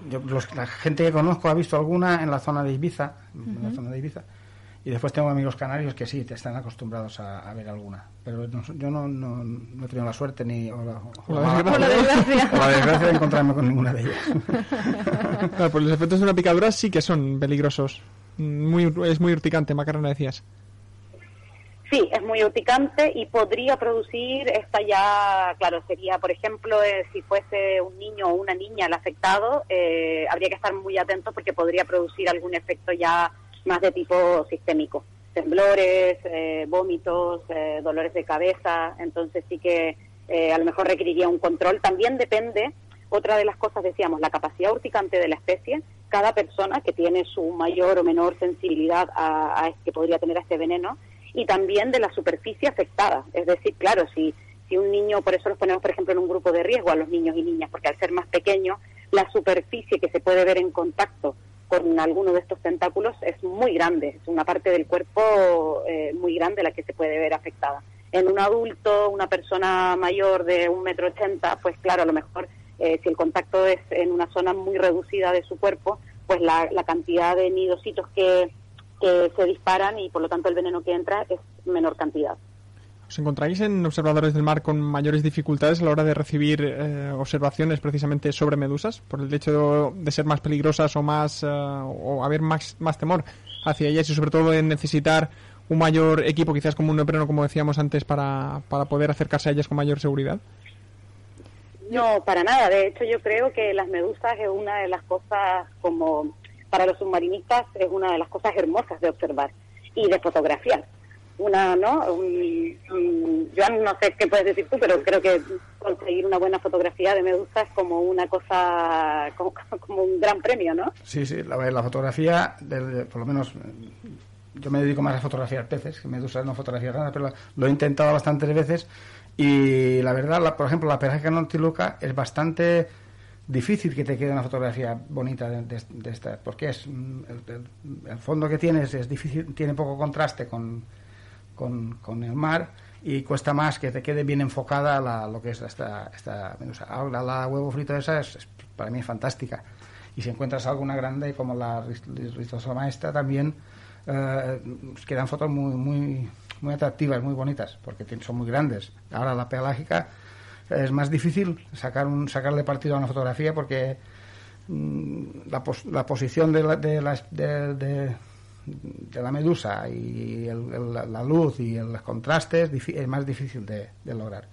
yo, los- la gente que conozco ha visto alguna en la zona de Ibiza, en la zona de Ibiza, y después tengo amigos canarios que sí, te están acostumbrados a, a ver alguna. Pero no- yo no, no, no he tenido la suerte ni o la, o la desgracia. Por la desgracia. o la desgracia de encontrarme con ninguna de ellas. Claro, pues los efectos de una picadura sí que son peligrosos. Muy, es muy urticante, Macarena, decías. Sí, es muy urticante y podría producir, esta ya, claro, sería, por ejemplo, eh, si fuese un niño o una niña el afectado, eh, habría que estar muy atentos porque podría producir algún efecto ya más de tipo sistémico. Temblores, eh, vómitos, eh, dolores de cabeza, entonces sí que eh, a lo mejor requeriría un control. También depende, otra de las cosas decíamos, la capacidad urticante de la especie. Cada persona que tiene su mayor o menor sensibilidad a, a que podría tener este veneno, y también de la superficie afectada. Es decir, claro, si, si un niño, por eso los ponemos, por ejemplo, en un grupo de riesgo a los niños y niñas, porque al ser más pequeños, la superficie que se puede ver en contacto con alguno de estos tentáculos es muy grande, es una parte del cuerpo eh, muy grande la que se puede ver afectada. En un adulto, una persona mayor de un metro ochenta, pues claro, a lo mejor eh, si el contacto es en una zona muy reducida de su cuerpo, pues la, la cantidad de nidositos que, que se disparan y por lo tanto el veneno que entra es menor cantidad. ¿Os encontráis en observadores del mar con mayores dificultades a la hora de recibir eh, observaciones precisamente sobre medusas? Por el hecho de ser más peligrosas o más eh, o haber más, más temor hacia ellas y sobre todo en necesitar un mayor equipo, quizás como un neopreno, como decíamos antes, para, para poder acercarse a ellas con mayor seguridad? No, para nada. De hecho, yo creo que las medusas es una de las cosas como para los submarinistas es una de las cosas hermosas de observar y de fotografiar. Una, ¿no? Un- yo no sé qué puedes decir tú, pero creo que conseguir una buena fotografía de medusas es como una cosa, como, como un gran premio, ¿no? Sí, sí, la, fotografía, del- por lo menos eh, yo me dedico más a fotografiar peces, que medusas no fotografías grandes, pero lo he intentado bastantes veces y la verdad, la- por ejemplo, la pelágica nortiluca es bastante difícil que te quede una fotografía bonita de, de- de esta, porque es mm, el, el- el fondo que tienes es difícil, tiene poco contraste con, con, con el mar y cuesta más que te quede bien enfocada la- lo que es esta, esta medusa. Ahora la huevo frito esa es, para mí es fantástica. Y si encuentras alguna grande como la rizosoma esta también eh, quedan fotos muy muy muy atractivas, muy bonitas, porque son muy grandes. Ahora la pelágica es más difícil sacar un, sacarle partido a una fotografía porque mm, la, la posición de la, de, de- de- de la medusa y el- el- la- luz y el contraste es, difi- es más difícil de, de lograr.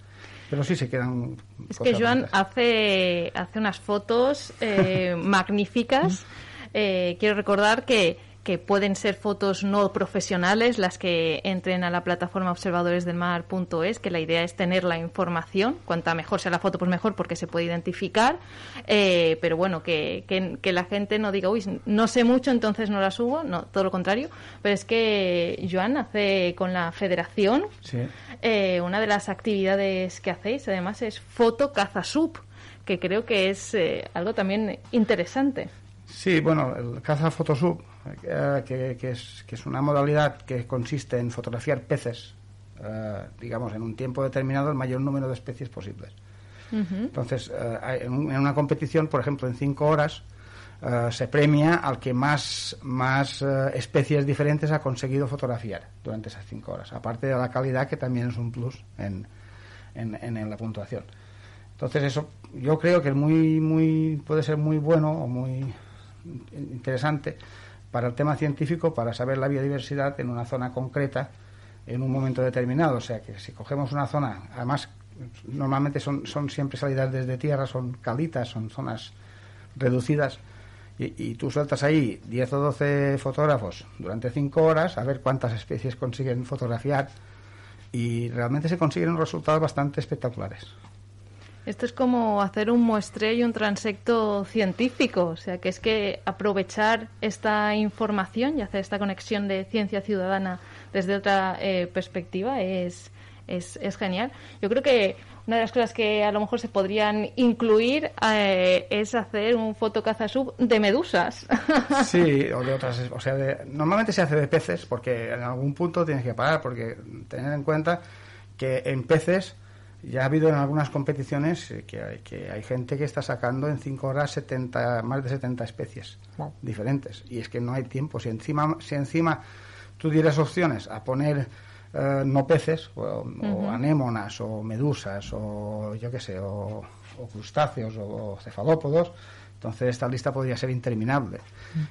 Pero sí se quedan. Es que Joan bonitas. hace, hace unas fotos eh, magníficas. Eh, quiero recordar que, que pueden ser fotos no profesionales las que entren a la plataforma observadoresdelmar.es, que la idea es tener la información. Cuanta mejor sea la foto, pues mejor, porque se puede identificar. Eh, pero bueno, que, que, que la gente no diga, uy, no sé mucho, entonces no la subo. No, todo lo contrario. Pero es que Joan hace con la federación Sí. eh, una de las actividades que hacéis, además, es foto caza sub, que creo que es eh, algo también interesante. Sí, bueno, el caza fotosub, eh, que, que es, que es una modalidad que consiste en fotografiar peces, eh, digamos, en un tiempo determinado, el mayor número de especies posibles. Entonces, eh, en, un- en una competición, por ejemplo, en cinco horas, se premia al que más, más especies diferentes ha conseguido fotografiar durante esas cinco horas, aparte de la calidad, que también es un plus en, en, en la puntuación. Entonces eso yo creo que es muy muy puede ser muy bueno o muy interesante para el tema científico para saber la biodiversidad en una zona concreta en un momento determinado, o sea que si cogemos una zona, además normalmente son son siempre salidas desde tierra, son calitas, son zonas reducidas y, y tú sueltas ahí 10 o 12 fotógrafos durante 5 horas a ver cuántas especies consiguen fotografiar y realmente se consiguen resultados bastante espectaculares. Esto es como hacer un muestreo y un transecto científico, o sea, que es que aprovechar esta información y hacer esta conexión de ciencia ciudadana desde otra eh, perspectiva es, es, genial. Yo creo que una de las cosas que a lo mejor se podrían incluir eh, es hacer un fotocaza sub de medusas. Sí, o de otras, o sea, de- normalmente se hace de peces porque en algún punto tienes que parar porque tener en cuenta que en peces ya ha habido en algunas competiciones eh, que hay, que hay gente que está sacando en 5 horas 70, más de 70 especies Wow. diferentes y es que no hay tiempo. Si encima, si encima tú dieras opciones a poner eh, no peces o, o anémonas o medusas o yo qué sé o, o crustáceos o, cefalópodos entonces esta lista podría ser interminable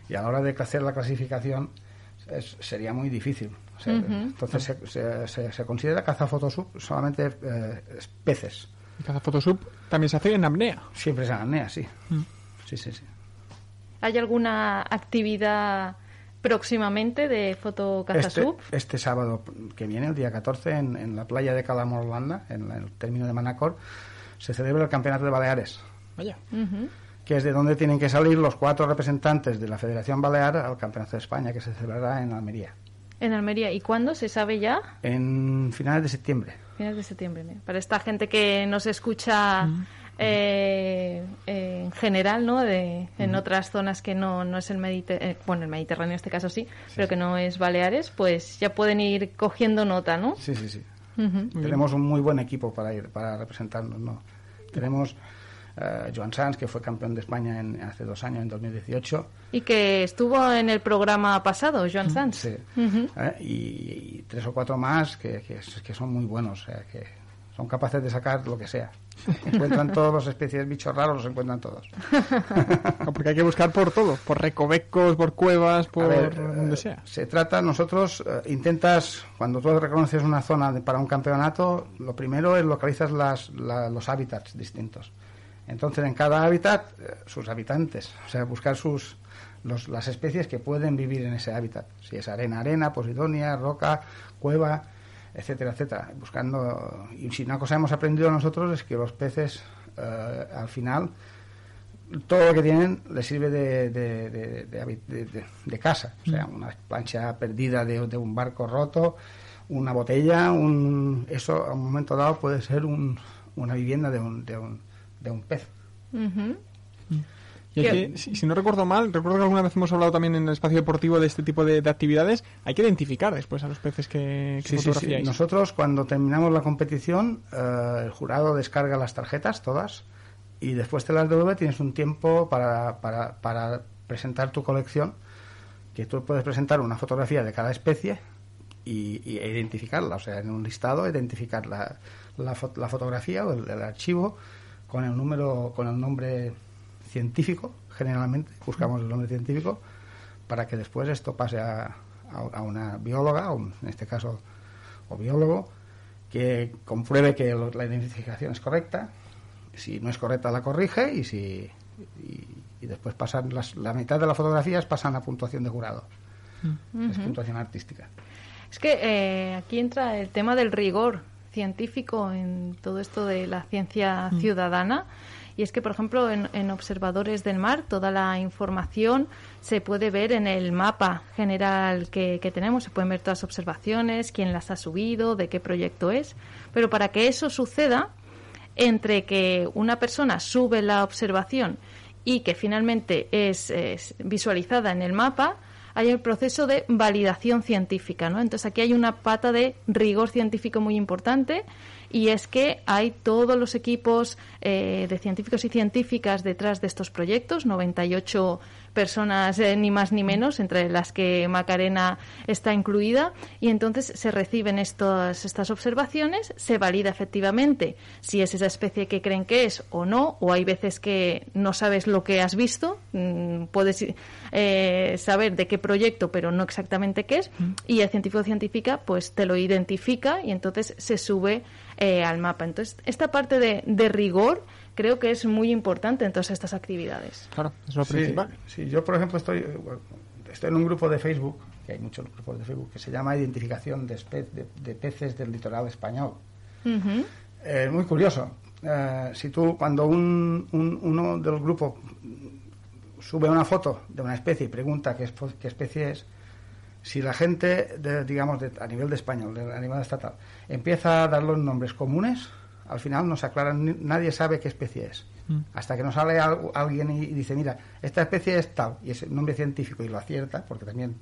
y a la hora de hacer la clasificación es- sería muy difícil. O sea, entonces se, se- se- se considera caza fotosub solamente eh, es peces El caza fotosub también se hace en apnea. siempre es apnea sí. Sí sí sí. ¿Hay alguna actividad próximamente de fotocaza Este, sub? este sábado que viene, el día 14, en, en la playa de Calamorlanda, en la- el término de Manacor, se celebra el Campeonato de Baleares, Vaya. Que es de donde tienen que salir los cuatro representantes de la Federación Balear al Campeonato de España, que se celebrará en Almería, En Almería. ¿Y cuándo? ¿Se sabe ya? en finales de septiembre. Finales de septiembre. Para esta gente que nos escucha eh, eh, en general, ¿no? De, en otras zonas que no, no es el Mediterráneo, bueno, el Mediterráneo en este caso sí, pero que no es Baleares, pues ya pueden ir cogiendo nota, ¿no? Sí, sí, sí. Tenemos un muy buen equipo para ir, para representarnos, ¿no? Tenemos eh, Joan Sanz, que fue campeón de España en, hace dos años, en 2018. Y que estuvo en el programa pasado, Joan Sanz. Sí. Ujú. ¿eh? y, y tres o cuatro más que, que, que son muy buenos, o sea, que son capaces de sacar lo que sea. Encuentran todas las especies de bichos raros, los encuentran todos. Porque hay que buscar por todo, por recovecos, por cuevas, por A ver, donde eh, sea. Se trata, nosotros eh, intentas, cuando tú reconoces una zona de- para un campeonato, lo primero es localizas las, la- los hábitats distintos. Entonces, en cada hábitat, eh, sus habitantes, o sea, buscar sus los- las especies que pueden vivir en ese hábitat. Si es arena, arena, posidonia, roca, cueva, etcétera, etcétera. Buscando, y si una cosa hemos aprendido nosotros es que los peces, eh, al final, todo lo que tienen les sirve de, de, de- casa. O sea, una plancha perdida de, de un barco roto, una botella, un, eso a un momento dado puede ser un- una vivienda de un, de un, de un pez. Y hay ¿Qué? que, si, si no recuerdo mal, recuerdo que alguna vez hemos hablado también en el espacio deportivo de este tipo de, de actividades, hay que identificar después a los peces que, que Sí, sí, sí. fotografiáis. Nosotros cuando terminamos la competición, eh, el jurado descarga las tarjetas, todas, y después te las devuelve, tienes un tiempo para, para, para presentar tu colección, que tú puedes presentar una fotografía de cada especie y, y- e identificarla, o sea, en un listado identificar la, la, fo- la fotografía o el, el archivo con el número, con el nombre científico, generalmente, buscamos el nombre científico, para que después esto pase a, a- una bióloga, o en este caso, o biólogo, que compruebe que lo- la identificación es correcta. Si no es correcta, la corrige y si y, y después pasan las, la mitad de las fotografías pasan a puntuación de jurado. Es puntuación artística. Es que eh, aquí entra el tema del rigor científico en todo esto de la ciencia ciudadana. Y es que, por ejemplo, en, en Observadores del Mar, toda la información se puede ver en el mapa general que, que tenemos. Se pueden ver todas las observaciones, quién las ha subido, de qué proyecto es. Pero para que eso suceda, entre que una persona sube la observación y que finalmente es, es visualizada en el mapa, hay el proceso de validación científica, ¿no? Entonces aquí hay una pata de rigor científico muy importante y es que hay todos los equipos eh, de científicos y científicas detrás de estos proyectos, 98 personas eh, ni más ni menos, entre las que Macarena está incluida, y entonces se reciben estas, estas observaciones, se valida efectivamente si es esa especie que creen que es o no, o hay veces que no sabes lo que has visto, mm, puedes eh, saber de qué proyecto, pero no exactamente qué es, y el científico o científica pues te lo identifica y entonces se sube eh, al mapa. Entonces, esta parte de, de rigor creo que es muy importante en todas estas actividades. Claro, es lo principal. sí, yo por ejemplo estoy, eh, estoy en un grupo de Facebook, que hay muchos grupos de Facebook, que se llama Identificación de, espe- de- de peces del litoral español. Ujú. Eh, muy curioso. Eh, si tú, cuando un, un- uno del grupo sube una foto de una especie y pregunta qué especie es, si la gente, de- digamos, de- a nivel de español, de- a nivel estatal, empieza a dar los nombres comunes, al final no se aclaran, ni- nadie sabe qué especie es. Hasta que no sale al- alguien y, y dice, mira, esta especie es tal, y es el nombre científico y lo acierta, porque también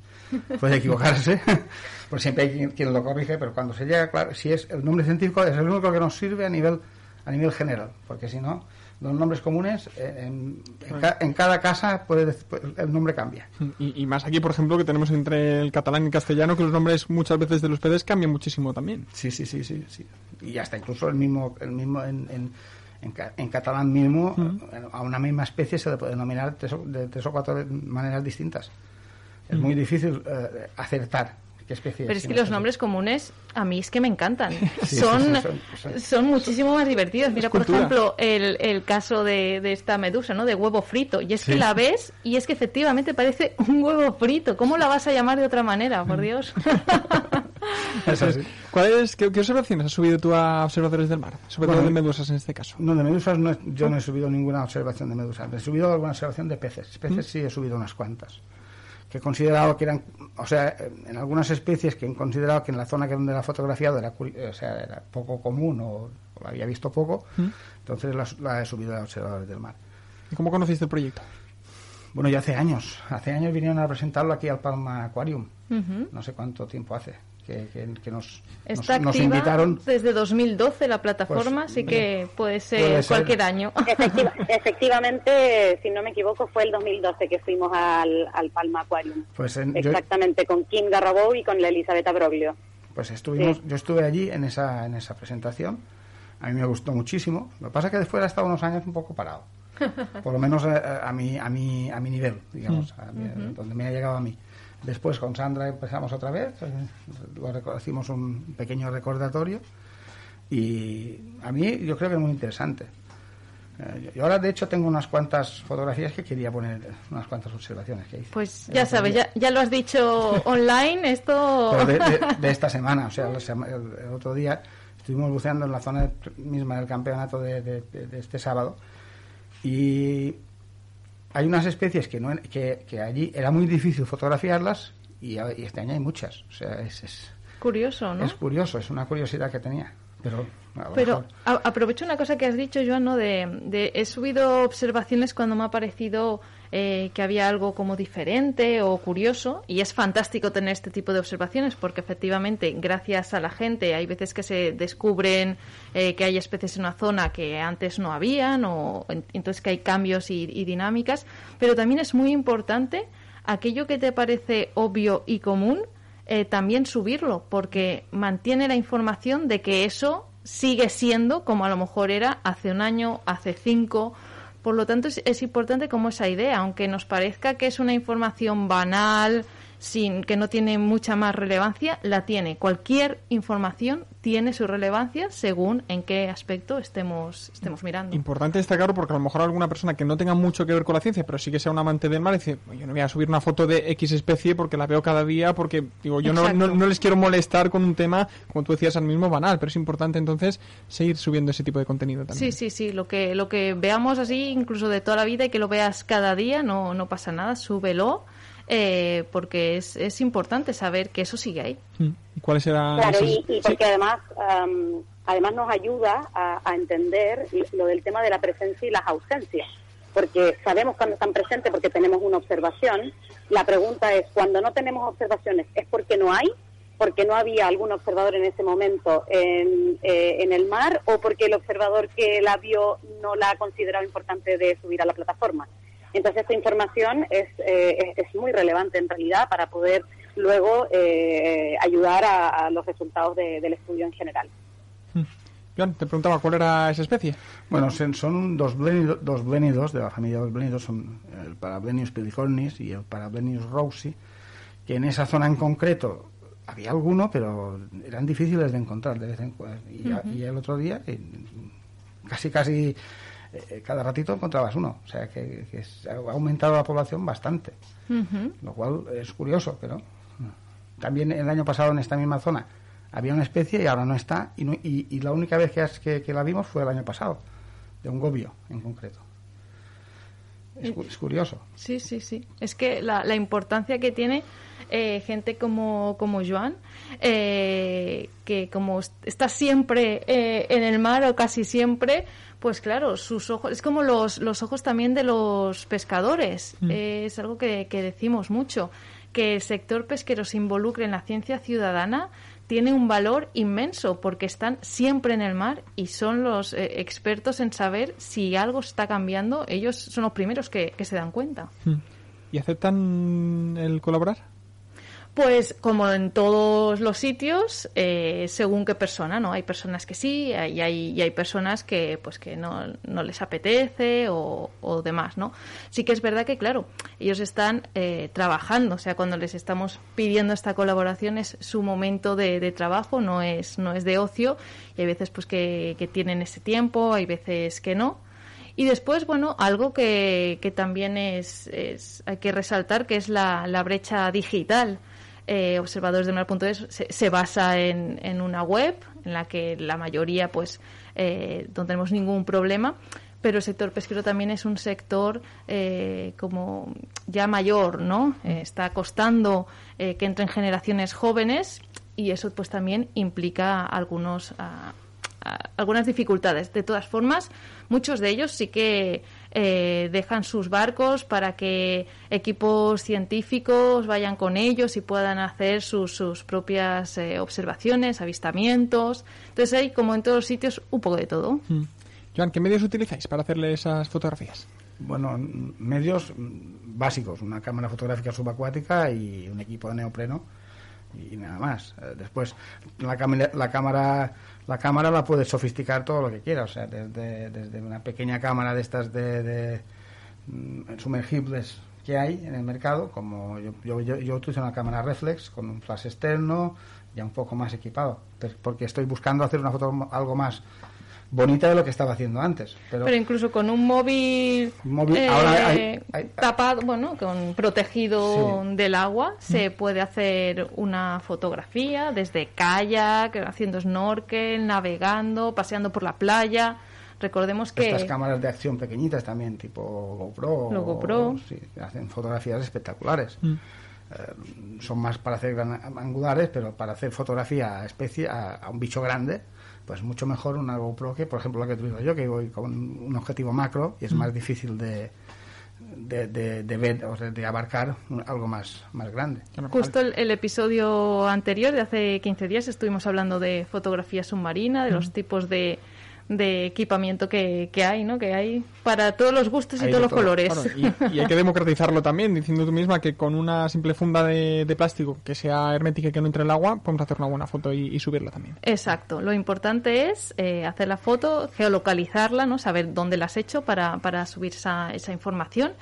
puede equivocarse, pues siempre hay quien, quien lo corrige, pero cuando se llega, claro, si es el nombre científico, es el único que nos sirve a nivel, a nivel general, porque si no, los nombres comunes, eh, en, en ca- en cada casa pues, el nombre cambia. Y, y más aquí, por ejemplo, que tenemos entre el catalán y el castellano, que los nombres muchas veces de los peces cambian muchísimo también. Sí, sí, sí, sí, sí. Y hasta incluso el mismo, el mismo en, en, en, ca- en catalán mismo, a una misma especie se le puede denominar tres o- de tres o cuatro maneras distintas. Es muy difícil eh, acertar qué especie Pero es que los nombres comunes a mí es que me encantan. Sí, son, sí, sí, son- son muchísimo más divertidos. Mira, por ejemplo, el, el caso de, de esta medusa, ¿no? De huevo frito. Y es que la ves y es que efectivamente parece un huevo frito. ¿Cómo la vas a llamar de otra manera, por Dios? Es así. ¿Cuál es, qué, qué observaciones has subido tú a Observadores del Mar? Sobre Bueno, todo de medusas en este caso. No, de medusas no yo no he subido ninguna observación de medusas. He subido alguna observación de peces. Peces sí he subido unas cuantas. Que he considerado que eran, o sea, en algunas especies que he considerado que en la zona que donde la he fotografiado era, o sea, era poco común o, o la había visto poco, entonces la, la he subido a observadores del mar. ¿Y cómo conociste el proyecto? Bueno, ya hace años, hace años vinieron a presentarlo aquí al Palma Aquarium, no sé cuánto tiempo hace, que, que, que nos, nos, Está nos activa invitaron. desde 2012 la plataforma, Pues, así que puede ser, puede ser. cualquier año. Efectiva- efectivamente, si no me equivoco, fue el 2012 que fuimos al, al Palma Aquarium. Pues, en- yo, Exactamente, con Kim Garrabou y con la Elisabetta Broglio. pues estuvimos, Sí. yo estuve allí en esa, en esa presentación, a mí me gustó muchísimo, lo que pasa es que después ha estado unos años un poco parado, por lo menos eh, a, mi, a, mi, a mi nivel, digamos, a mi- donde me ha llegado a mí. Después con Sandra empezamos otra vez, eh, lo hicimos un pequeño recordatorio y a mí yo creo que es muy interesante. Eh, yo ahora de hecho tengo unas cuantas fotografías que quería poner, unas cuantas observaciones que hice. Pues ya sabes, ya, ya lo has dicho online, esto... Pero de, de- de esta semana, o sea, el, el otro día estuvimos buceando en la zona misma del campeonato de- de este sábado y hay unas especies que, no, que, que allí era muy difícil fotografiarlas y, este año hay muchas. O sea, es, es, Curioso, ¿no? es curioso, es una curiosidad que tenía. Pero, a- aprovecho una cosa que has dicho, Joan, ¿no? De, de- he subido observaciones cuando me ha parecido eh, que había algo como diferente o curioso y es fantástico tener este tipo de observaciones porque efectivamente gracias a la gente hay veces que se descubren eh, que hay especies en una zona que antes no habían o en- entonces que hay cambios y, y dinámicas, pero también es muy importante aquello que te parece obvio y común eh, también subirlo, porque mantiene la información de que eso sigue siendo como a lo mejor era hace un año, hace cinco. Por lo tanto, es, es importante como esa idea, aunque nos parezca que es una información banal, sin que no tiene mucha más relevancia, la tiene. Cualquier información tiene su relevancia según en qué aspecto estemos, estemos mirando. Importante destacarlo porque a lo mejor alguna persona que no tenga mucho que ver con la ciencia, pero sí que sea un amante del mar, dice, yo no voy a subir una foto de X especie porque la veo cada día, porque digo, yo no, no les quiero molestar con un tema, como tú decías, al mismo banal, pero es importante entonces seguir subiendo ese tipo de contenido también. Sí, sí, sí, lo que, lo que veamos así, incluso de toda la vida y que lo veas cada día, no, no pasa nada, súbelo, eh, porque es, es importante saber que eso sigue ahí. Mm. ¿Y cuáles eran Claro, y, y porque además, además nos ayuda a, a entender lo del tema de la presencia y las ausencias. Porque sabemos cuando están presentes porque tenemos una observación. La pregunta es, cuando no tenemos observaciones, ¿es porque no hay? ¿Porque no había algún observador en ese momento en, eh, en el mar? ¿O porque el observador que la vio no la ha considerado importante de subir a la plataforma? Entonces, esta información es, eh, es, es muy relevante en realidad para poder luego eh, ayudar a, a los resultados de- del estudio en general. Mm. Joan, te preguntaba cuál era esa especie. Bueno, son, son dos, blénido- dos blénidos de la familia de los blénidos, son el Parablenius pedicornis y el Parablenius rossi, que en esa zona en concreto había alguno, pero eran difíciles de encontrar de vez en cuando. Y, a- y el otro día, eh, casi, casi eh, cada ratito encontrabas uno. O sea que, que ha aumentado la población bastante, lo cual es curioso, pero mm. también el año pasado en esta misma zona había una especie y ahora no está, y, no- y- y la única vez que- que la vimos fue el año pasado, de un gobio en concreto. Es, cu- es curioso. Sí, sí, sí. Es que la, la importancia que tiene eh, gente como, como Joan, eh, que como est- está siempre eh, en el mar o casi siempre, pues claro, sus ojos, es como los, los ojos también de los pescadores. Eh, es algo que, que decimos mucho, que el sector pesquero se involucre en la ciencia ciudadana tiene un valor inmenso porque están siempre en el mar y son los eh, expertos en saber si algo está cambiando. Ellos son los primeros que, que se dan cuenta. Mm. ¿Y aceptan el colaborar? Pues como en todos los sitios, eh, según qué persona, ¿no? Hay personas que sí y hay, y hay personas que pues que no, no les apetece o, demás, ¿no? Sí que es verdad que, claro, ellos están eh, trabajando, o sea, cuando les estamos pidiendo esta colaboración es su momento de, de trabajo, no es, no es de ocio y hay veces pues que, que tienen ese tiempo, hay veces que no. Y después, bueno, algo que, que también es, es- hay que resaltar, que es la, la brecha digital. Eh, observadoresdelmar.es se, se basa en, una web en la que la mayoría, pues, eh, no tenemos ningún problema, pero el sector pesquero también es un sector eh, como ya mayor, ¿no? Eh, está costando que entren generaciones jóvenes y eso pues también implica algunos ah, ah, algunas dificultades. De todas formas, muchos de ellos sí que eh, dejan sus barcos para que equipos científicos vayan con ellos y puedan hacer sus, sus propias eh, observaciones, avistamientos. Entonces hay, como en todos los sitios, un poco de todo. Mm. Joan, ¿qué medios utilizáis para hacerle esas fotografías? Bueno, medios mm, básicos, una cámara fotográfica subacuática y un equipo de neopreno y nada más. Eh, Después, la cámara, la cámara, la cámara la puedes sofisticar todo lo que quieras, o sea, desde, desde una pequeña cámara de estas de, de, mm, sumergibles que hay en el mercado, como yo, yo, yo, yo utilizo una cámara reflex con un flash externo, ya un poco más equipado, porque estoy buscando hacer una foto algo más bonita de lo que estaba haciendo antes. Pero, Pero incluso con un móvil, Móvil, eh, ahora hay- hay- tapado, bueno, con protegido Sí. del agua, se puede hacer una fotografía desde kayak, haciendo snorkel, navegando, paseando por la playa. Recordemos que Estas cámaras de acción pequeñitas también, tipo GoPro. Lo GoPro. sí, hacen fotografías espectaculares. Mm. Eh, son más para hacer gran angulares, pero para hacer fotografía a, especie, a, a un bicho grande, pues mucho mejor una GoPro que, por ejemplo, la que utilizo yo, que voy con un objetivo macro y es más difícil de, de, de- de ver, o sea, de abarcar un- algo más, más grande. Justo el, el episodio anterior de hace 15 días estuvimos hablando de fotografía submarina, de los tipos de, de equipamiento que, que hay, ¿no? Que hay para todos los gustos y Hay todos los todo, colores. Claro, y, y hay que democratizarlo también, diciendo tú misma que con una simple funda de, de plástico que sea hermética y que no entre el agua, podemos hacer una buena foto y, y subirla también. Exacto. Lo importante es eh, hacer la foto, geolocalizarla, ¿no? Saber dónde la has hecho para, para subir esa, esa información.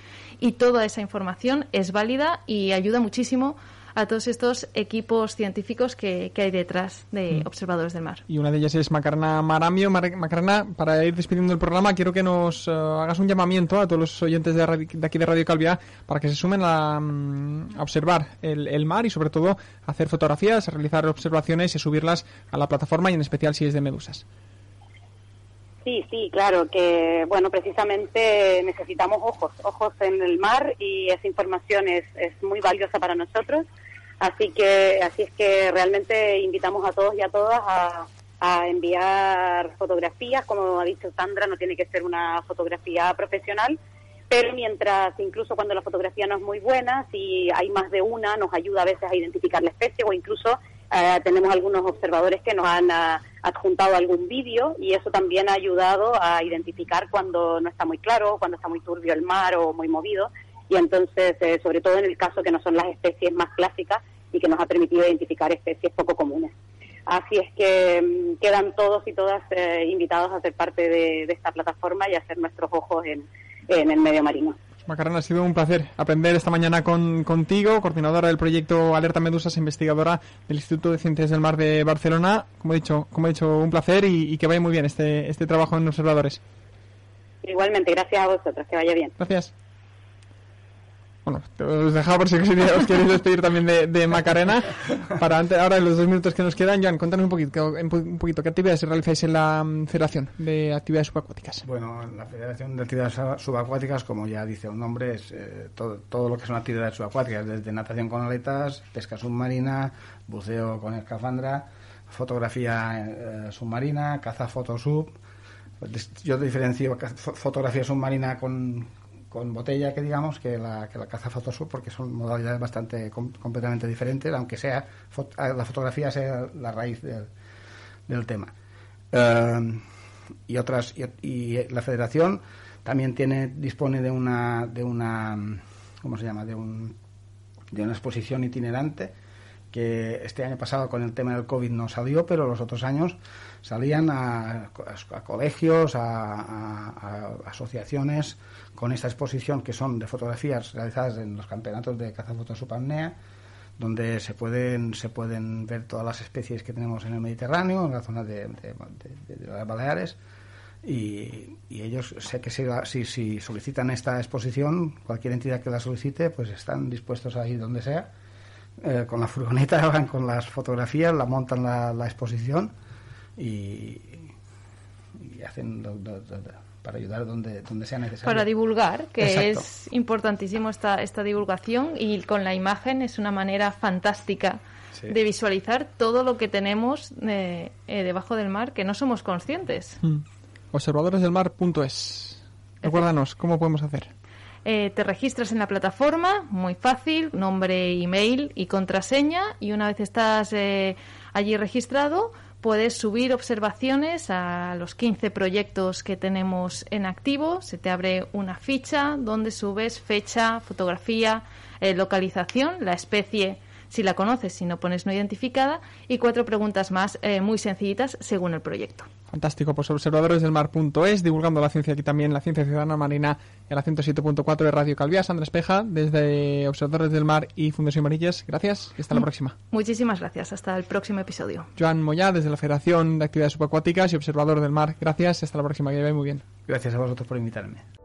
Y toda esa información es válida y ayuda muchísimo a todos estos equipos científicos que, que hay detrás de observadores del mar. Y una de ellas es Macarena Maramio. Mar- Macarena, para ir despidiendo el programa, quiero que nos eh, hagas un llamamiento a todos los oyentes de, aquí de Radio Calvia para que se sumen a, mm, a observar el, el mar y, sobre todo, a hacer fotografías, a realizar observaciones y subirlas a la plataforma y, en especial, si es de medusas. Sí, sí, claro, que bueno, precisamente necesitamos ojos, ojos en el mar y esa información es, es muy valiosa para nosotros. Así que, así es que realmente invitamos a todos y a todas a, a enviar fotografías. Como ha dicho Sandra, no tiene que ser una fotografía profesional, pero mientras, incluso cuando la fotografía no es muy buena, si hay más de una, nos ayuda a veces a identificar la especie o incluso eh, tenemos algunos observadores que nos han ah, adjuntado algún vídeo y eso también ha ayudado a identificar cuando no está muy claro, cuando está muy turbio el mar o muy movido. Y entonces, eh, sobre todo en el caso que no son las especies más clásicas y que nos ha permitido identificar especies poco comunes. Así es que mm, quedan todos y todas eh, invitados a ser parte de, esta plataforma y a ser nuestros ojos en el medio marino. Macarena, ha sido un placer aprender esta mañana con, contigo, coordinadora del proyecto Alerta Medusas, investigadora del Instituto de Ciencias del Mar de Barcelona. Como he dicho, como he dicho un placer y, y que vaya muy bien este, este trabajo en observadores. Igualmente, gracias a vosotros, que vaya bien. Gracias. Bueno, os dejaba por si os queréis despedir también de, de Macarena. Para antes, ahora en los dos minutos que nos quedan, Joan, cuéntanos un poquito, un poquito qué actividades realizáis en la mm, Federación de Actividades Subacuáticas. Bueno, la Federación de Actividades Sub- Subacuáticas, como ya dice un nombre, es eh, todo, todo lo que son actividades subacuáticas, desde natación con aletas, pesca submarina, buceo con escafandra, fotografía eh, submarina, caza fotosub. Yo diferencio fotografía submarina con, con botella, que digamos, que la, que la caza fotosub, porque son modalidades bastante com- completamente diferentes, aunque sea fot- la fotografía sea la raíz del, tema. Eh, y otras y, y la Federación también tiene dispone de una de una cómo se llama de un de una exposición itinerante que este año pasado con el tema del COVID no salió, pero los otros años salían a, a- a colegios, a, asociaciones con esta exposición que son de fotografías realizadas en los campeonatos de cazafoto subapnea, donde se pueden se pueden ver todas las especies que tenemos en el Mediterráneo, en la zona de, de- las Baleares. Y, ellos sé que si, si, si solicitan esta exposición, cualquier entidad que la solicite, pues están dispuestos a ir donde sea. Eh, con la furgoneta van con las fotografías, la montan la, la exposición y, y hacen do- do- do- do- para ayudar donde, donde sea necesario. Para divulgar, que Exacto. es importantísimo esta, esta divulgación y con la imagen es una manera fantástica Sí. de visualizar todo lo que tenemos eh, eh, debajo del mar que no somos conscientes. Mm. Observadoresdelmar.es. Recuérdanos, ¿cómo podemos hacer? Eh, te registras en la plataforma, muy fácil, nombre, email y contraseña, y una vez estás eh, allí registrado, puedes subir observaciones a los 15 proyectos que tenemos en activo. Se te abre una ficha donde subes fecha, fotografía, eh, localización, la especie, si la conoces, si no pones no identificada, y cuatro preguntas más eh, muy sencillitas según el proyecto. Fantástico, pues observadoresdelmar.es, divulgando la ciencia aquí también, la ciencia ciudadana marina en la 107.4 de Radio Calvía. Sandra Espeja, desde Observadores del Mar y Fundación Marillas, gracias y hasta la próxima. Muchísimas gracias. Hasta el próximo episodio. Joan Moyá, desde la Federación de Actividades Subacuáticas y Observador del Mar, gracias y hasta la próxima, que vaya muy bien. Gracias a vosotros por invitarme.